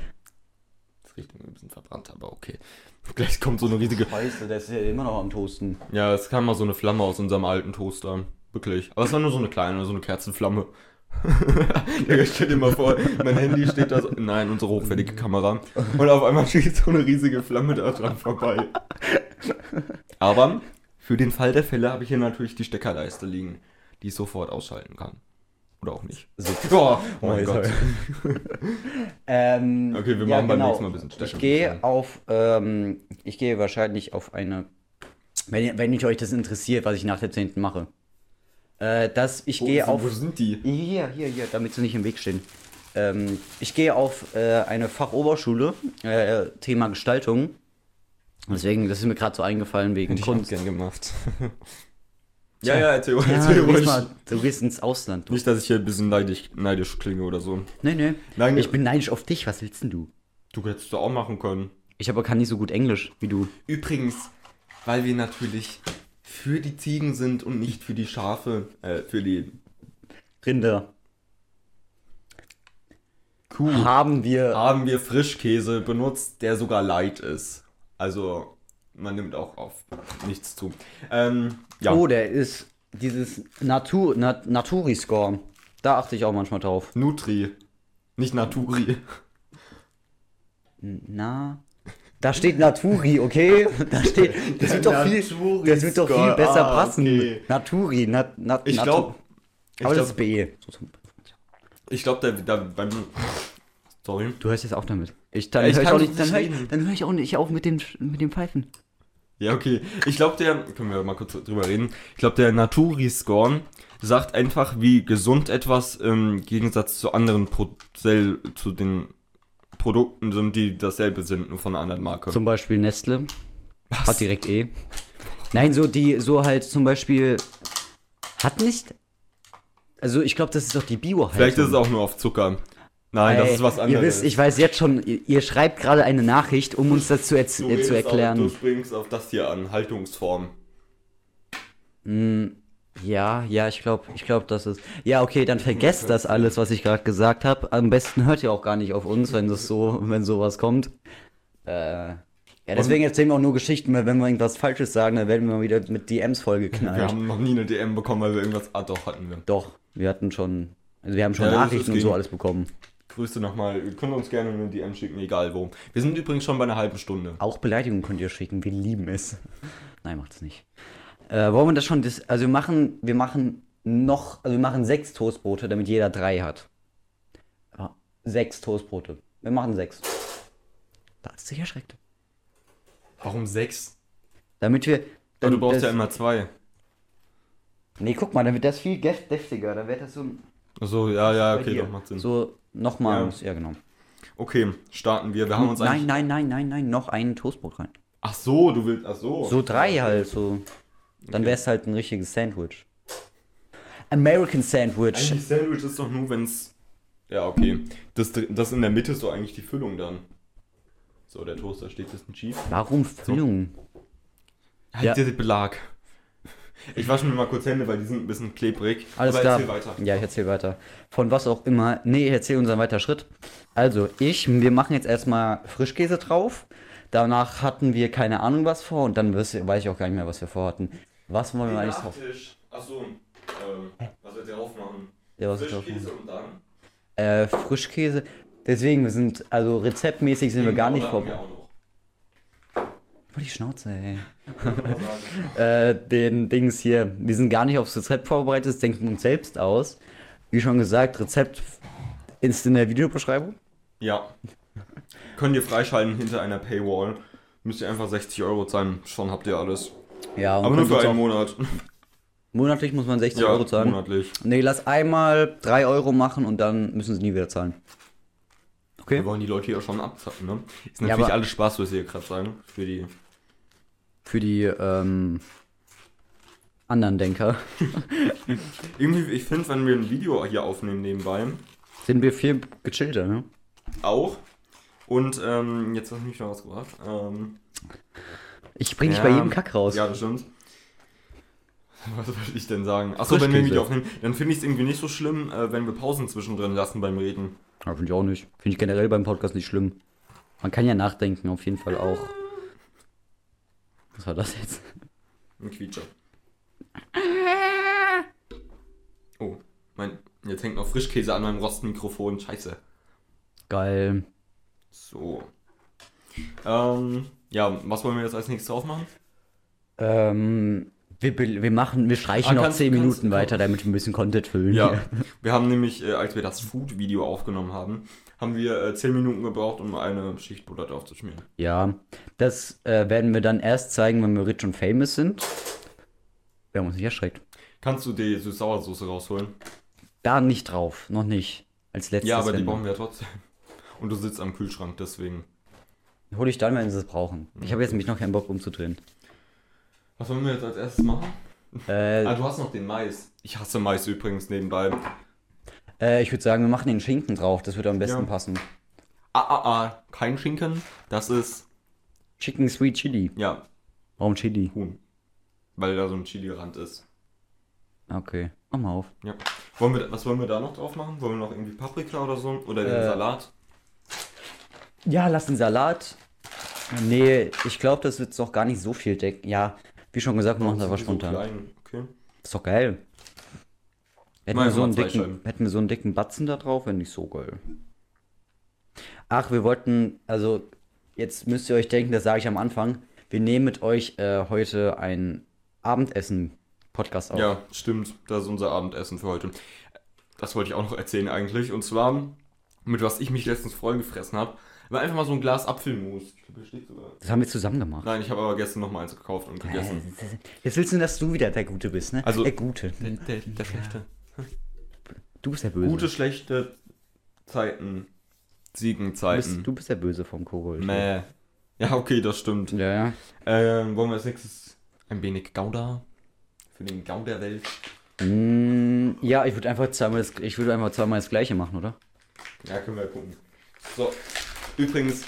Das riecht ein bisschen verbrannt, aber okay. Gleich kommt so eine riesige. Scheiße, der ist ja immer noch am Toasten. Ja, es kam mal so eine Flamme aus unserem alten Toaster. Wirklich. Aber es war nur so eine kleine, so eine Kerzenflamme. Digga, stell dir mal vor, mein Handy steht da so. Nein, unsere hochwertige Kamera. Und auf einmal schießt so eine riesige Flamme da dran vorbei. Aber für den Fall der Fälle habe ich hier natürlich die Steckerleiste liegen, die ich sofort ausschalten kann. Oder auch nicht. So. Oh, oh mein Oh, Gott. Ähm, Okay, wir machen beim nächsten Mal ein bisschen Ich Stecker. gehe auf, ähm, ich gehe wahrscheinlich auf eine, wenn, wenn ich euch das interessiert, was ich nach der 10. mache. Äh, das, ich Wo, gehe auf, wo sind die? Hier, hier, hier, damit sie nicht im Weg stehen. Ähm, ich gehe auf äh, eine Fachoberschule, äh, Thema Gestaltung. Deswegen, das ist mir gerade so eingefallen wegen Hätte ich Kunst. gern gemacht. Ja, ja, erzähl, Ja, erzähl du, ruhig. mal, du gehst ins Ausland. Du. Nicht, dass ich hier ein bisschen neidisch, neidisch klinge oder so. Nee, nee. Nein, Ich bin neidisch auf dich. Was willst denn du? Du hättest du auch machen können. Ich aber kann nicht so gut Englisch wie du. Übrigens, weil wir natürlich für die Ziegen sind und nicht für die Schafe, äh, für die Rinder. Kuh, Haben wir. haben wir Frischkäse benutzt, der sogar light ist. Also, man nimmt auch auf nichts zu. Ähm, ja, Oh, der ist dieses Natur, Nat Naturi-Score. Da achte ich auch manchmal drauf. Nutri, nicht Naturi. Na. Da steht Naturi, okay? Da steht. Das wird doch viel, das wird doch viel besser ah, passen. okay. Naturi, Nat, Nat, Ich glaube, ich Aber das ist glaube, B. Ich glaub, der, der beim. Sorry. Du hörst jetzt auf damit. Ich, dann Ja, ich höre ich, auch hör ich, hör ich auch nicht auf mit dem, mit dem Pfeifen. Ja, okay. Ich glaube, der, können wir mal kurz drüber reden. Ich glaube, der Naturi-Score sagt einfach, wie gesund etwas im Gegensatz zu anderen Pro zu den Produkten sind, die dasselbe sind, nur von einer anderen Marke. Zum Beispiel Nestle. Was? Hat direkt E. Nein, so die, so halt zum Beispiel. Hat nicht. Also ich glaube, das ist doch die bio Vielleicht ist es auch nur auf Zucker. Nein, das ist was anderes. Ihr wisst, ich weiß jetzt schon, ihr, ihr schreibt gerade eine Nachricht, um uns das zu, erz- Du äh, zu erklären. Auf, du springst auf das hier an, Haltungsform. Ja, ja, ich glaube, ich glaube, das ist. Ja, okay, dann vergesst das alles, was ich gerade gesagt habe. Am besten hört ihr auch gar nicht auf uns, wenn das so, wenn sowas kommt. Äh, ja, deswegen erzählen wir auch nur Geschichten, weil wenn wir irgendwas Falsches sagen, dann werden wir mal wieder mit DMs Wir vollgeknallt. haben noch nie eine DM bekommen, weil wir irgendwas. Ah, doch, hatten wir. Doch, wir hatten schon, also wir haben schon Ja, Nachrichten und so alles bekommen. Grüße nochmal. Ihr könnt uns gerne eine DM schicken, egal wo. Wir sind übrigens schon bei einer halben Stunde. Auch Beleidigungen könnt ihr schicken, wir lieben es. Nein, macht's nicht. Äh, wollen wir das schon, dis- also wir machen, wir machen noch, also wir machen sechs Toastbrote, damit jeder drei hat. Ja, sechs Toastbrote. Wir machen sechs. Da ist sich erschreckt. Warum sechs? Damit wir. Aber du brauchst das, ja immer zwei. Nee, guck mal, dann wird das viel deftiger. Dann wird das so. Achso, ja, ja, bei okay, doch, macht Sinn. So nochmal. Ja. Ja. genau. Okay, starten wir. Wir haben uns nein, nein, nein, nein, nein, noch ein Toastbrot rein. Ach so, du willst. Ach so. So drei halt, so. Dann Okay. wär's halt ein richtiges Sandwich. American Sandwich. Eigentlich Sandwich ist doch nur, wenn's. Ja, okay. Das, das in der Mitte ist doch eigentlich die Füllung dann. So, der Toaster steht bisschen schief. Warum Füllung? Halt Ja. der Belag. Ich wasche mir mal kurz Hände, weil die sind ein bisschen klebrig. Alles Aber klar. erzähl weiter. Ja, ich erzähl weiter. Von was auch immer. Nee, ich erzähl unseren weiter Schritt. Also, ich, wir machen jetzt erstmal Frischkäse drauf. Danach hatten wir keine Ahnung was vor und dann weiß ich auch gar nicht mehr, was wir vorhatten. Was wollen wir eigentlich drauf? Achso, ähm, was wird ihr drauf machen? Ja, was? Frischkäse und dann? Äh, Frischkäse. Deswegen, wir sind, also rezeptmäßig sind wir gar nicht Genau, Oh, die Schnauze, ey. Äh, den Dings hier. Wir sind gar nicht aufs Rezept vorbereitet, das denken wir uns selbst aus. Wie schon gesagt, Rezept ist in der Videobeschreibung. Ja. Könnt ihr freischalten hinter einer Paywall. Müsst ihr einfach 60 Euro zahlen. Schon habt ihr alles. Ja, und Aber nur für einen Monat. monatlich muss man 60 Ja, Euro zahlen. monatlich. Nee, lass einmal 3 Euro machen und dann müssen sie nie wieder zahlen. Okay? Wir wollen die Leute ja schon abzacken, ne? Ist Ja, natürlich aber- alles Spaß, was ihr gerade sagen. Für die. Für die ähm, anderen Denker Irgendwie, ich finde, wenn wir ein Video hier aufnehmen nebenbei, sind wir viel gechillter, ne? auch. Und ähm, jetzt hast du mich noch was gebracht. Ähm, Ich bring dich Ja. bei jedem Kack raus. ja, das stimmt. Was wollte ich denn sagen? Achso, wenn wir ein. Video aufnehmen, dann finde ich es irgendwie nicht so schlimm, äh, wenn wir Pausen zwischendrin lassen beim Reden. Ja, finde ich auch nicht. Finde ich generell beim Podcast nicht schlimm. Man kann ja nachdenken, auf jeden Fall auch. Was war das jetzt? Ein Quietscher. Oh, mein, jetzt hängt noch Frischkäse an meinem Rostmikrofon. Scheiße. Geil. So. Ähm, ja, was wollen wir jetzt als nächstes aufmachen? Ähm, wir, wir machen, wir streichen Ah, noch kannst- 10 kannst- Minuten weiter, damit wir ein bisschen Content füllen. Ja, wir haben nämlich, äh, als wir das Food-Video aufgenommen haben, haben wir äh, 10 Minuten gebraucht, um eine Schicht Butter drauf zu schmieren. Ja, das äh, werden wir dann erst zeigen, wenn wir rich und famous sind. Wir haben uns nicht erschreckt. Kannst du die Süß-Sauersoße rausholen? Da nicht drauf, noch nicht. Als letztes. ja, aber die brauchen wir ja trotzdem. Und du sitzt am Kühlschrank, deswegen. Hol ich dann, wenn sie es brauchen. Ich habe jetzt nämlich noch keinen Bock umzudrehen. Was wollen wir jetzt als erstes machen? Äh, Ah, du hast noch den Mais. Ich hasse Mais übrigens nebenbei. äh, ich würde sagen, wir machen den Schinken drauf. Das würde am besten Ja. passen. Ah, ah, ah, kein Schinken. Das ist, Chicken Sweet Chili. ja, Warum Chili? Huhn. Weil da so ein Chili-Rand ist. Okay, mach mal auf. Ja. Wollen wir, was wollen wir da noch drauf machen? Wollen wir noch irgendwie Paprika oder so? Oder den Äh, Salat? Ja, lass den Salat. Nee, ich glaube, das wird doch gar nicht so viel decken. Ja, wie schon gesagt, wir machen es einfach spontan. Okay. Ist doch geil. Hätten wir, so einen dicken, hätten wir so einen dicken Batzen da drauf, wäre nicht so geil. Ach, wir wollten, also jetzt müsst ihr euch denken, das sage ich am Anfang. Wir nehmen mit euch äh, heute ein Abendessen-Podcast auf. Ja, stimmt. Das ist unser Abendessen für heute. Das wollte ich auch noch erzählen eigentlich. Und zwar, mit was ich mich letztens voll gefressen habe, war einfach mal so ein Glas Apfelmus. Ich glaube, hier steht sogar. Das haben wir zusammen gemacht. Nein, ich habe aber gestern noch mal eins gekauft und gegessen. Jetzt willst du, dass du wieder der Gute bist, ne? Also- der Gute. Der, der, der schlechte. Du bist der Böse. Gute, schlechte Zeiten. du, Siegenzeiten. bist, du bist der Böse vom Kogel. Mäh. Ja, okay, das stimmt. Ja, ja. Ähm, wollen wir als nächstes ein wenig Gouda? Für den Gau der Welt. Mm, ja, ich würde einfach zweimal das, ich würde einfach zweimal das Gleiche machen, oder? Ja, können wir gucken. So, übrigens.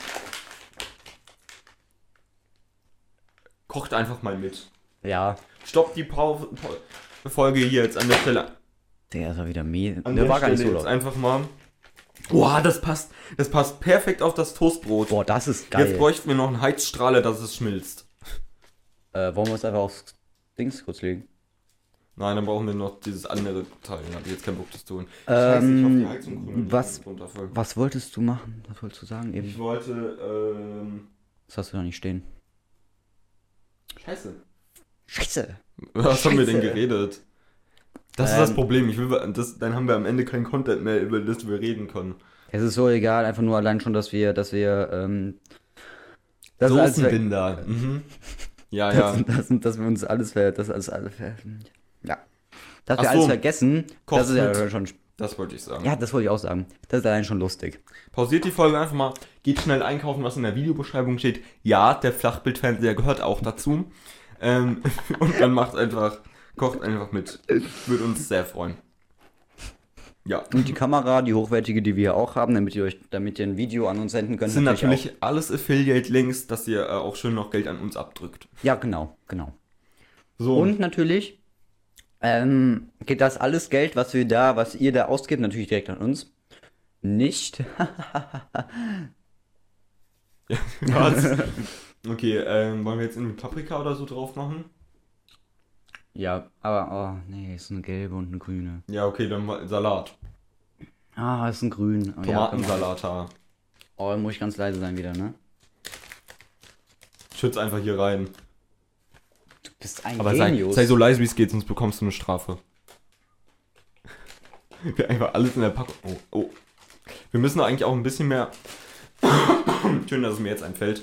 Kocht einfach mal mit. Ja. Stoppt die Pau Pau Folge hier jetzt an der Stelle. Der ist ja wieder me. An Der der war gar Stelle nicht so laut. einfach mal. Boah, das passt. Das passt perfekt auf das Toastbrot. Boah, das ist geil. Jetzt bräuchten wir noch einen Heizstrahler, dass es schmilzt. Äh, wollen wir uns einfach aufs Dings kurz legen? Nein, dann brauchen wir noch dieses andere Teil. Da hab ich jetzt keinen Bock, das zu tun. Ähm, was-. Was wolltest du machen? Was wolltest du sagen Ich eben? wollte, ähm. Das hast du da nicht stehen. Scheiße. Scheiße. Was haben wir denn Scheiße. geredet? Das ist Ähm. das Problem. Ich will, das, dann haben wir am Ende kein Content mehr, über das wir reden können. Es ist so egal, einfach nur allein schon, dass wir, dass wir, ähm, Das ist alles- Soßenbinder. Mhm. Ja, ja. Das, das, dass wir uns alles ver, das alles, alles ver. Dass wir Ach alles so. vergessen, das ist ja mit. schon, Das wollte ich sagen. ja, das wollte ich auch sagen. Das ist allein schon lustig. Pausiert die Folge einfach mal, geht schnell einkaufen, was in der Videobeschreibung steht. Ja, der Flachbildfernseher gehört auch dazu. Ähm, und dann macht einfach, kocht einfach mit. Würde uns sehr freuen. Ja. Und die Kamera, die hochwertige, die wir hier auch haben, damit ihr euch, damit ihr ein Video an uns senden könnt. Das sind natürlich auch. alles Affiliate-Links, dass ihr äh, auch schön noch Geld an uns abdrückt. Ja, genau, genau. So, Und natürlich ähm, geht das alles Geld, was wir da, was ihr da ausgibt, natürlich direkt an uns. Nicht. was? Okay, ähm, wollen wir jetzt in Paprika oder so drauf machen? ja, aber, oh, nee, ist eine gelbe und eine grüne. Ja, okay, dann mal Salat. Ah, ist ein grün. Oh. Tomatensalat. Ja, oh, muss ich ganz leise sein wieder, ne? Schütz einfach hier rein. Bist ein Aber sei, Genius. sei so leise wie es geht, sonst bekommst du eine Strafe. Wir einfach alles in der Packung. Oh, oh. Wir müssen eigentlich auch ein bisschen mehr. Schön, dass es mir jetzt einfällt.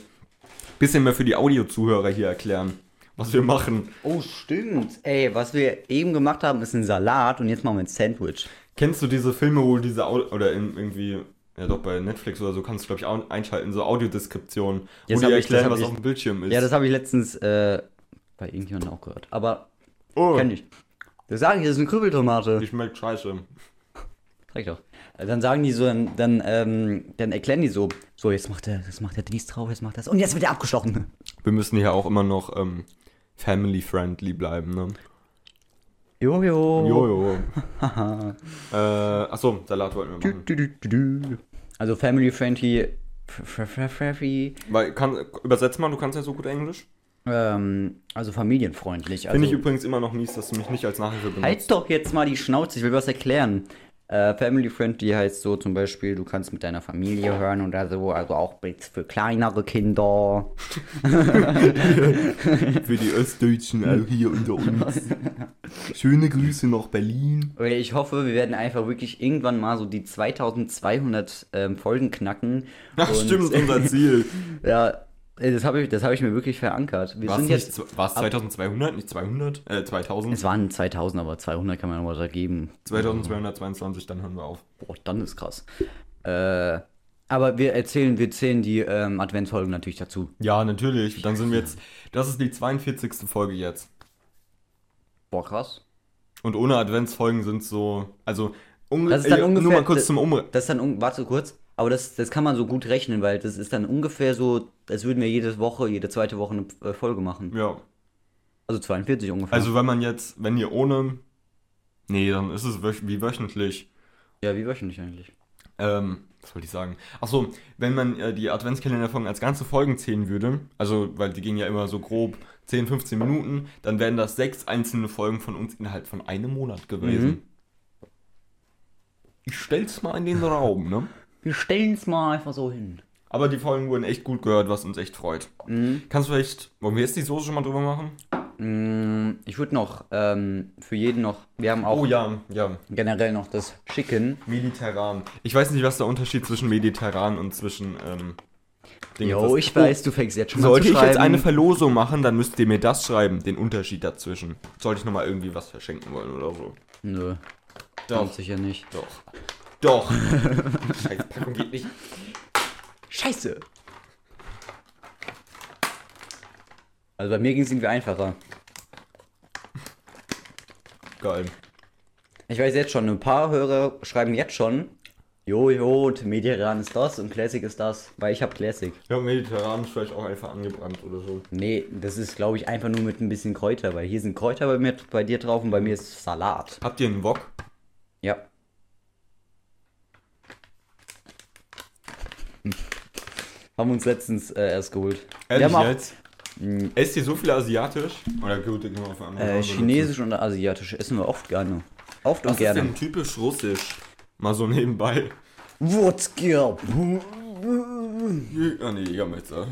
Bisschen mehr für die Audio-Zuhörer hier erklären, was wir machen. Oh, stimmt. Ey, was wir eben gemacht haben, ist ein Salat und jetzt machen wir ein Sandwich. Kennst du diese Filme, wo diese Au oder in, irgendwie, ja doch bei Netflix oder so kannst du glaube ich auch einschalten, so Audiodeskriptionen, wo die ich- erklären, hab was ich- auf dem Bildschirm ist. Ja, das habe ich letztens äh, bei irgendjemandem auch gehört. Aber oh, kenn ich. Das sage ich, das ist eine Krübeltomate. die schmeckt scheiße. Sag ich doch. Äh, Dann sagen die so, dann, dann, ähm, dann erklären die so, so, jetzt macht er, jetzt macht er dies drauf, jetzt macht das. Und jetzt wird er abgestochen. Wir müssen hier auch immer noch ähm, family-friendly bleiben, ne? Jojo. Jojo. äh, achso, Salat wollten wir machen. Du, du, du. Also Family Friendly. f- f- f- Friendly, Weil, kann, übersetz mal, du kannst ja so gut Englisch. Ähm, also familienfreundlich. Also, Finde ich übrigens immer noch mies, dass du mich nicht als Nachhilfe benutzt. Halt doch jetzt mal die Schnauze, ich will was erklären. Äh, Family Friendly heißt so zum Beispiel, du kannst mit deiner Familie hören oder so, also auch für kleinere Kinder. Für die Ostdeutschen auch hier unter uns. Schöne Grüße nach Berlin. Ich hoffe, wir werden einfach wirklich irgendwann mal so die 2200 ähm, Folgen knacken. Ach, Und- stimmt, unser Ziel. Ja, das habe ich, das hab ich mir wirklich verankert. Wir War es sind jetzt. nicht- war's 2200, nicht 200? Äh, 2000? Es waren 2000, aber 200 kann man noch mal da geben. 2222, dann hören wir auf. Boah, dann ist krass. Äh, aber wir erzählen, wir zählen die ähm, Adventsfolgen natürlich dazu. Ja, natürlich. Dann sind wir jetzt. Das ist die 42. Folge jetzt. Boah, krass. Und ohne Adventsfolgen sind so. Also, unge Das ist dann äh, ungefähr- nur mal kurz zum Umre. Das ist dann, warte kurz, aber das, das kann man so gut rechnen, weil das ist dann ungefähr so, als würden wir jede Woche, jede zweite Woche eine äh, Folge machen. Ja. Also 42 ungefähr. Also, wenn man jetzt. Wenn ihr ohne. Nee, dann ist es wöch wie wöchentlich. ja, wie wöchentlich eigentlich. Ähm, was wollte ich sagen? Achso, wenn man äh, die Adventskalenderfolgen als ganze Folgen zählen würde, also, weil die gehen ja immer so grob 10, 15 Minuten, dann wären das sechs einzelne Folgen von uns innerhalb von einem Monat gewesen. Mhm. Ich stell's mal in den Raum, ne? Wir stellen es mal einfach so hin. Aber die Folgen wurden echt gut gehört, was uns echt freut. Mhm. Kannst du vielleicht, wollen wir jetzt die Soße schon mal drüber machen? Mm, Ich würde noch ähm, für jeden noch, wir haben auch Oh ja, ja. generell noch das Chicken. Mediterran. Ich weiß nicht, was der Unterschied zwischen mediterran und zwischen, ähm, Dingen Jo, ich weiß, du fängst jetzt schon Oh, sollte zu ich schreiben. jetzt eine Verlosung machen, dann müsst ihr mir das schreiben, den Unterschied dazwischen. Sollte ich nochmal irgendwie was verschenken wollen oder so. Nö, Doch, ganz sicher nicht. doch. Doch. Scheiße, Packung geht nicht. Scheiße! Also bei mir ging es irgendwie einfacher. Geil. Ich weiß jetzt schon, ein paar Hörer schreiben jetzt schon, Jojo, mediterran ist das und Classic ist das, weil ich habe Classic. Ja, mediterran ist vielleicht auch einfach angebrannt oder so. Nee, das ist glaube ich einfach nur mit ein bisschen Kräuter, weil hier sind Kräuter bei, mir, bei dir drauf und bei mir ist Salat. Habt ihr einen Wok? Ja. Haben wir uns letztens äh, erst geholt. Ehrlich auch jetzt? Esst ihr so viel asiatisch? Oder gut, können wir auf andere äh, Chinesisch und Asiatisch essen wir oft gerne. Oft und Was ist gerne. denn typisch russisch? Mal so nebenbei. Wodka. Ah nee, Jägermeister.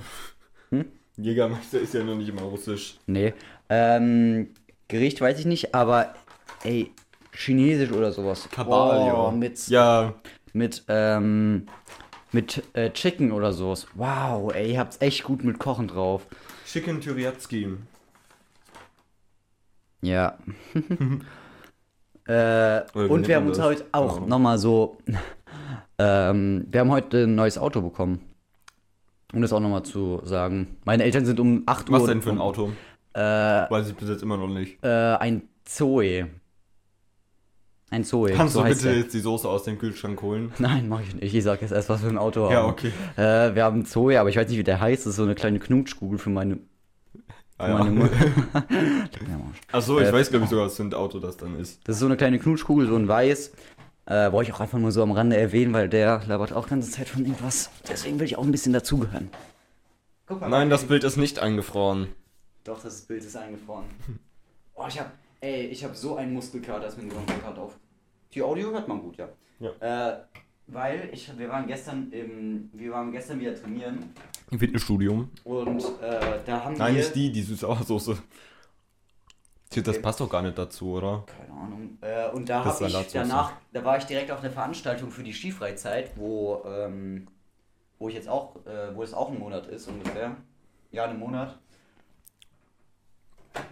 Hm? Jägermeister ist ja noch nicht immer russisch. Nee. Ähm, Gericht weiß ich nicht, aber ey, Chinesisch oder sowas. Kabal, oh, ja. Mit, Ja, mit, ähm, mit äh, Chicken oder sowas. Wow, ey, ihr habt's echt gut mit Kochen drauf. Chicken Tyriatski. Ja. äh, und wir haben uns das? heute auch Ahnung. nochmal so. ähm, wir haben heute ein neues Auto bekommen. Um das auch nochmal zu sagen. Meine Eltern sind um 8 Uhr. Was denn für ein Auto? Äh, Weiß ich bis jetzt immer noch nicht. äh, ein Zoe. Ein Zoe. Kannst so du bitte der. jetzt die Soße aus dem Kühlschrank holen? Nein, mach ich nicht. Ich sag jetzt erst, was für ein Auto wir Ja, haben. okay. Äh, wir haben Zoe, aber ich weiß nicht, wie der heißt. Das ist so eine kleine Knutschkugel für meine, Ah, für ja. meine Mutter. Achso, ich Äh, weiß glaube ich sogar, was für ein Auto das dann ist. Das ist so eine kleine Knutschkugel, so ein Weiß. Äh, wollte ich auch einfach nur so am Rande erwähnen, weil der labert auch die ganze Zeit von irgendwas. Deswegen will ich auch ein bisschen dazugehören. Guck mal. Nein, das Bild ist nicht eingefroren. Doch, das Bild ist eingefroren. Oh, ich hab. Ey, ich hab so einen Muskelkater, ist mir sogar gerade auf. Die Audio hört man gut, ja. Ja. Äh, weil ich, wir waren gestern im, wir waren gestern wieder trainieren Im Fitnessstudio. und äh, da haben Nein, wir. nicht die, die Süß-Sauersoße. Das Okay. passt doch gar nicht dazu, oder? Keine Ahnung. Äh, und da Das habe ich danach, da war ich direkt auf der Veranstaltung für die Skifreizeit, wo, ähm, wo ich jetzt auch, äh, wo es auch ein Monat ist ungefähr. Ja, einen Monat.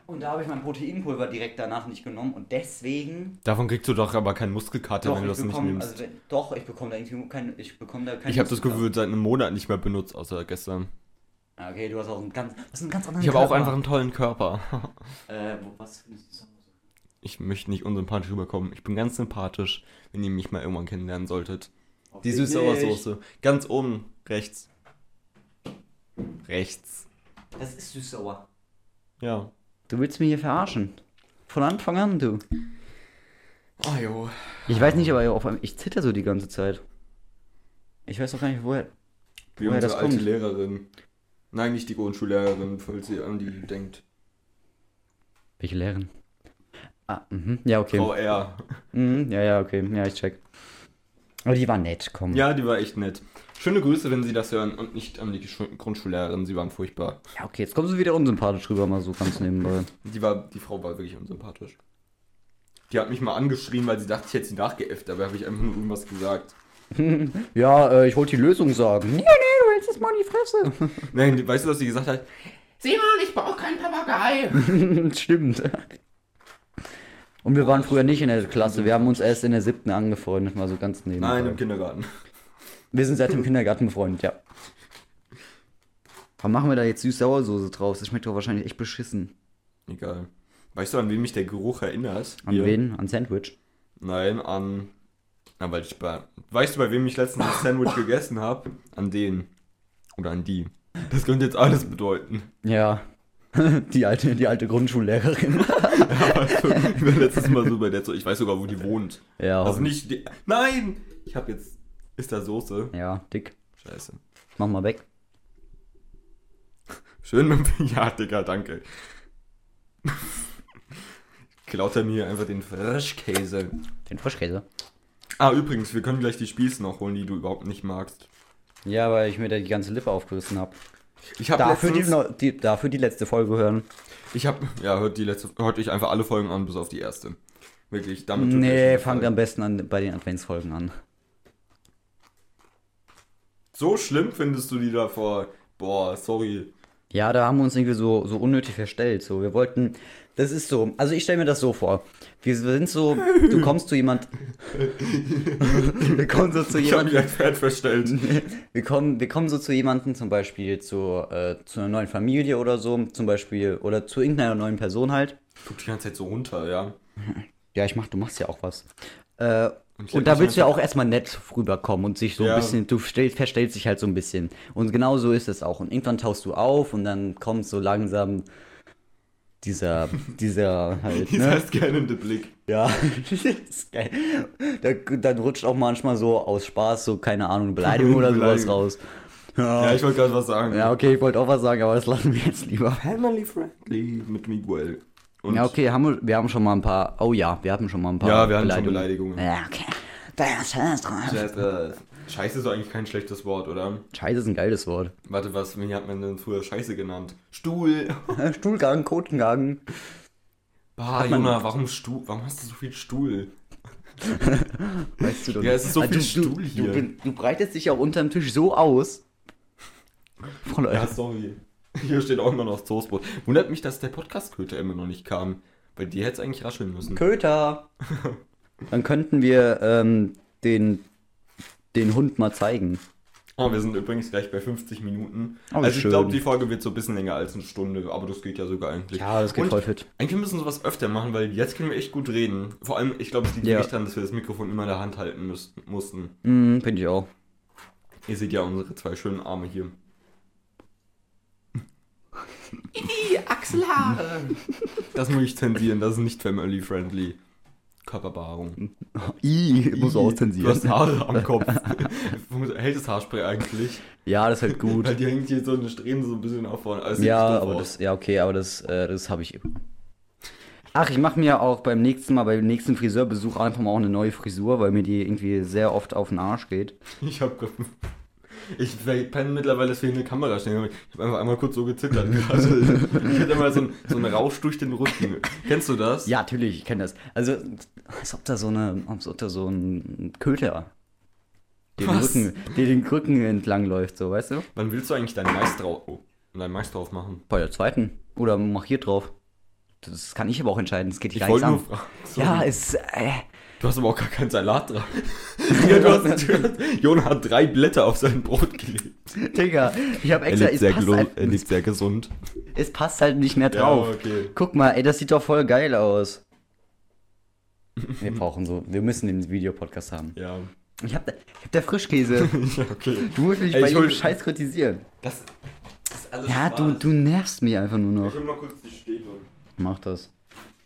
Und da habe ich mein Proteinpulver direkt danach nicht genommen und deswegen. Davon kriegst du doch aber keinen Muskelkater, wenn du ich das nicht bekomme, nimmst. also, wenn- doch, ich bekomme da irgendwie kein, ich bekomme da ich habe das. Gefühl, seit einem Monat nicht mehr benutzt, außer gestern. Ah, Okay, du hast auch einen ganz, das ist einen ganz anderen Ich habe auch einfach einen tollen Körper. Äh, was findest du? Ich möchte nicht unsympathisch rüberkommen. Ich bin ganz sympathisch, wenn ihr mich mal irgendwann kennenlernen solltet. Die Hoffentlich Süß-Sauersoße. Ganz oben, rechts. Rechts. nicht. Das ist süß-sauer. Ja. Du willst mich hier verarschen. Von Anfang an, du. Ah jo. Ich weiß nicht, aber auf einmal, ich zitter so die ganze Zeit. Ich weiß doch gar nicht, woher. Wie Woher das alte kommt. Lehrerin. Nein, nicht die Grundschullehrerin, falls ihr an die denkt. Welche Lehrerin? Ah, mhm. Ja, okay. Frau R. Mhm. Ja, ja, okay. Ja, ich check. Aber die war nett, komm. Ja, die war echt nett. Schöne Grüße, wenn Sie das hören und nicht an die Schu- Grundschullehrerin. Sie waren furchtbar. Ja, okay, jetzt kommst du wieder unsympathisch rüber, mal so ganz nebenbei. Die, war, die Frau war wirklich unsympathisch. Die hat mich mal angeschrien, weil sie dachte, ich hätte sie nachgeäfft. Dabei habe ich einfach nur irgendwas gesagt. Ja, äh, ich wollte die Lösung sagen. Nee, nee, du hältst es mal in die Fresse. Nein, weißt du, was sie gesagt hat? Simon, ich brauche keinen Papagei. Stimmt. Und wir waren früher nicht in der Klasse. Wir haben uns erst in der siebten angefreundet, mal so ganz nebenbei. Nein, im Kindergarten. Wir sind seit dem Kindergarten befreundet, ja. Warum machen wir da jetzt süß-sauersoße draus? Das schmeckt doch wahrscheinlich echt beschissen. Egal. Weißt du, an wen mich der Geruch erinnert? An Hier? wen? An Sandwich? Nein, an. Na, weil ich bei. Weißt du, bei wem ich letztens das Sandwich gegessen habe? An den. Oder an die. Das könnte jetzt alles bedeuten. Ja. Die alte, die alte Grundschullehrerin. Ich war letztes Mal so bei der. Ich weiß sogar, wo die wohnt. Ja, Also nicht. Die, nein! Ich habe jetzt. Ist da Soße? ja, dick. Scheiße. Mach mal weg. Schön mit dem. Ja, Digga, danke. Klaut er mir einfach den Frischkäse. Den Frischkäse. Ah, übrigens, wir können gleich die Spieße noch holen, die du überhaupt nicht magst. Ja, weil ich mir da die ganze Lippe aufgerissen habe. Ich habe Dafür die, letztens, die, dafür die letzte Folge hören. ich habe, ja, hört die letzte, hört euch einfach alle Folgen an, bis auf die erste. Wirklich, damit Nee, fangt am besten an bei den Adventsfolgen an. So schlimm findest du die davor? Boah, sorry. Ja, da haben wir uns irgendwie so, so unnötig verstellt. So, wir wollten. Das ist so. Also ich stelle mir das so vor. Wir sind so. Du kommst zu jemand. wir kommen so zu Ich habe mich jemandem. verstellt. Wir kommen, wir kommen so zu jemandem, zum Beispiel zu, äh, zu einer neuen Familie oder so, zum Beispiel, oder zu irgendeiner neuen Person halt. Guck die ganze Zeit so runter, ja. Ja, ich mach, du machst ja auch was. Äh, Und und da willst du ja auch erstmal nett rüberkommen und sich so Ja. ein bisschen, du stell, verstellst dich halt so ein bisschen. Und genau so ist es auch. Und irgendwann tauchst du auf und dann kommt so langsam dieser, dieser halt, Dieser ne? scannende Blick. Ja, das ist geil. Da, dann rutscht auch manchmal so aus Spaß so, keine Ahnung, Beleidigung oder sowas Beleidigung. raus. Ja, ich wollte gerade was sagen. Ja, okay, ich wollte auch was sagen, aber das lassen wir jetzt lieber. Family friendly mit Miguel. Und Ja, okay, haben wir, wir haben schon mal ein paar. Oh ja, wir hatten schon mal ein paar. Ja, wir hatten schon Beleidigungen. Ja, okay. Das heißt Scheiße. Scheiße ist doch eigentlich kein schlechtes Wort, oder? Scheiße ist ein geiles Wort. Warte, was, wie hat man denn früher Scheiße genannt? Stuhl. Stuhlgang, Kotengang. Bah, man- Jona, warum Stuhl? Warum hast du so viel Stuhl? Weißt du doch Ja, es ist so Ah, viel du, Stuhl hier. Du, du breitest dich auch unterm Tisch so aus. Voll Ja, sorry. Hier steht auch immer noch das Toastbrot. Wundert mich, dass der Podcast-Köter immer noch nicht kam. Bei dir hätte es eigentlich rascheln müssen. Köter. Dann könnten wir ähm, den, den Hund mal zeigen. Oh, wir sind übrigens gleich bei 50 Minuten. Oh, also ich schön. glaube, die Folge wird so ein bisschen länger als eine Stunde, aber das geht ja sogar eigentlich. Ja, das geht Und voll fit. Eigentlich müssen wir sowas öfter machen, weil jetzt können wir echt gut reden. Vor allem, ich glaube, es liegt Ja. nicht daran, dass wir das Mikrofon immer in der Hand halten müssten, mussten. Mhm, finde ich auch. Ihr seht ja unsere zwei schönen Arme hier. Achselhaare! Das muss ich zensieren, das ist nicht family-friendly. Körperbehaarung. I, muss Ih, auch Du hast Haare am Kopf. Hält das Haarspray eigentlich? Ja, das hält gut. Weil die hängt hier so eine Strähne so ein bisschen auf vorne. Also Ja, aber aus. das, ja, okay, aber das, äh, das habe ich immer. Ach, ich mache mir auch beim nächsten Mal, beim nächsten Friseurbesuch einfach mal auch eine neue Frisur, weil mir die irgendwie sehr oft auf den Arsch geht. Ich hab grad- Ich penne mittlerweile, hier eine Kamera stehen. Ich habe einfach einmal kurz so gezittert gerade. Ich hatte immer so, ein, so einen Rausch durch den Rücken. Kennst du das? Ja, natürlich, ich kenne das. Also, als ob da so eine, als ob da so ein Köter den? Rücken, der den Rücken entlang läuft, so, weißt du? Wann willst du eigentlich deinen Mais drauf, oh, deinen Mais drauf machen? Bei der zweiten. Oder mach hier drauf. Das kann ich aber auch entscheiden, das geht Ich gar nur an. fragen. Ja, es, äh, Du hast aber auch gar keinen Salat dran. ja, du hast, du hast, Jona hat drei Blätter auf sein Brot gelegt. Digga, ich habe Er extra, lebt, es sehr halt, er lebt sehr gesund. es passt halt nicht mehr drauf. okay. Guck mal, ey, das sieht doch voll geil aus. Wir brauchen so, wir müssen den Videopodcast haben. Ja. Ich hab, da, ich hab da Frischkäse. ja, okay. Du musst mich Ey, bei jedem Scheiß kritisieren. Das, das ist alles Ja, du, Spaß. du nervst mich einfach nur noch. Ich hol mal kurz die Stäbe. Mach das.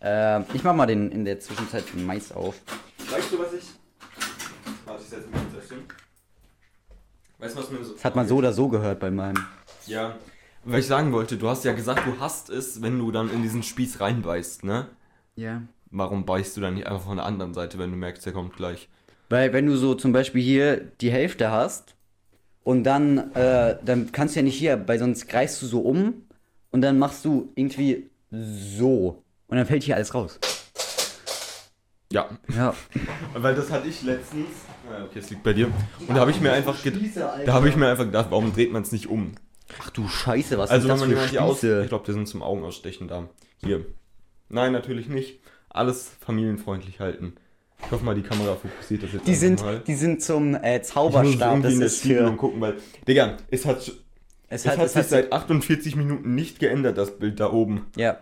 Ähm, ich mach mal den in der Zwischenzeit den Mais auf. Weißt du, was ich. Warte, ich setze mich kurz essen. Weißt du, was mir so. Das hat man so oder so gehört bei meinem. Ja. Weil ich sagen wollte, du hast ja gesagt, du hasst es, wenn du dann in diesen Spieß reinbeißt, ne? Ja. Warum beißt du dann nicht einfach von der anderen Seite, wenn du merkst, der kommt gleich? Weil wenn du so zum Beispiel hier die Hälfte hast und dann, äh, dann kannst du ja nicht hier, weil sonst greifst du so um und dann machst du irgendwie so. Und dann fällt hier alles raus. Ja. Ja. Weil das hatte ich letztens. Ah, okay, es liegt bei dir. Und da habe ich mir einfach gedacht. Da habe ich mir einfach gedacht, warum dreht man es nicht um? Ach du Scheiße, was Also ist wenn das man für hier aus. Spieße? Ich glaube, die sind zum Augenausstechen da. Hier. Nein, natürlich nicht. Alles familienfreundlich halten. Ich hoffe mal, die Kamera fokussiert das jetzt Die sind, mal. die sind zum äh, Ich muss Zauberstab. Das ist für. gucken, weil. Digga, es hat, Es es hat, hat es sich hat seit 48 Minuten nicht geändert, das Bild da oben. Ja,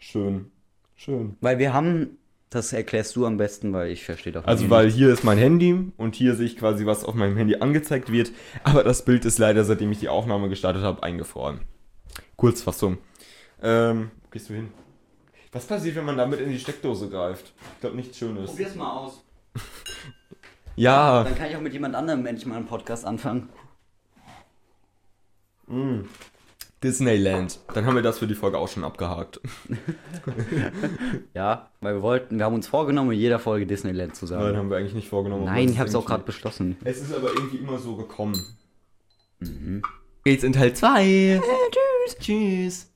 Schön. Schön. weil wir haben. Das erklärst du am besten, weil ich verstehe doch Also, nicht. weil hier ist mein Handy und hier sehe ich quasi, was auf meinem Handy angezeigt wird. Aber das Bild ist leider, seitdem ich die Aufnahme gestartet habe, eingefroren. Kurzfassung. Ähm, wo gehst du hin? Was passiert, wenn man damit in die Steckdose greift? Ich glaube, nichts Schönes. Probier's mal aus. Ja, Dann kann ich auch mit jemand anderem endlich mal einen Podcast anfangen. Disneyland. Dann haben wir das für die Folge auch schon abgehakt. Ja, weil wir wollten, wir haben uns vorgenommen, in jeder Folge Disneyland zu Nein, sagen. haben wir eigentlich nicht vorgenommen. Nein, ich hab's ist auch gerade beschlossen. Es ist aber irgendwie immer so gekommen. Geht's in Teil 2. tschüss. Tschüss.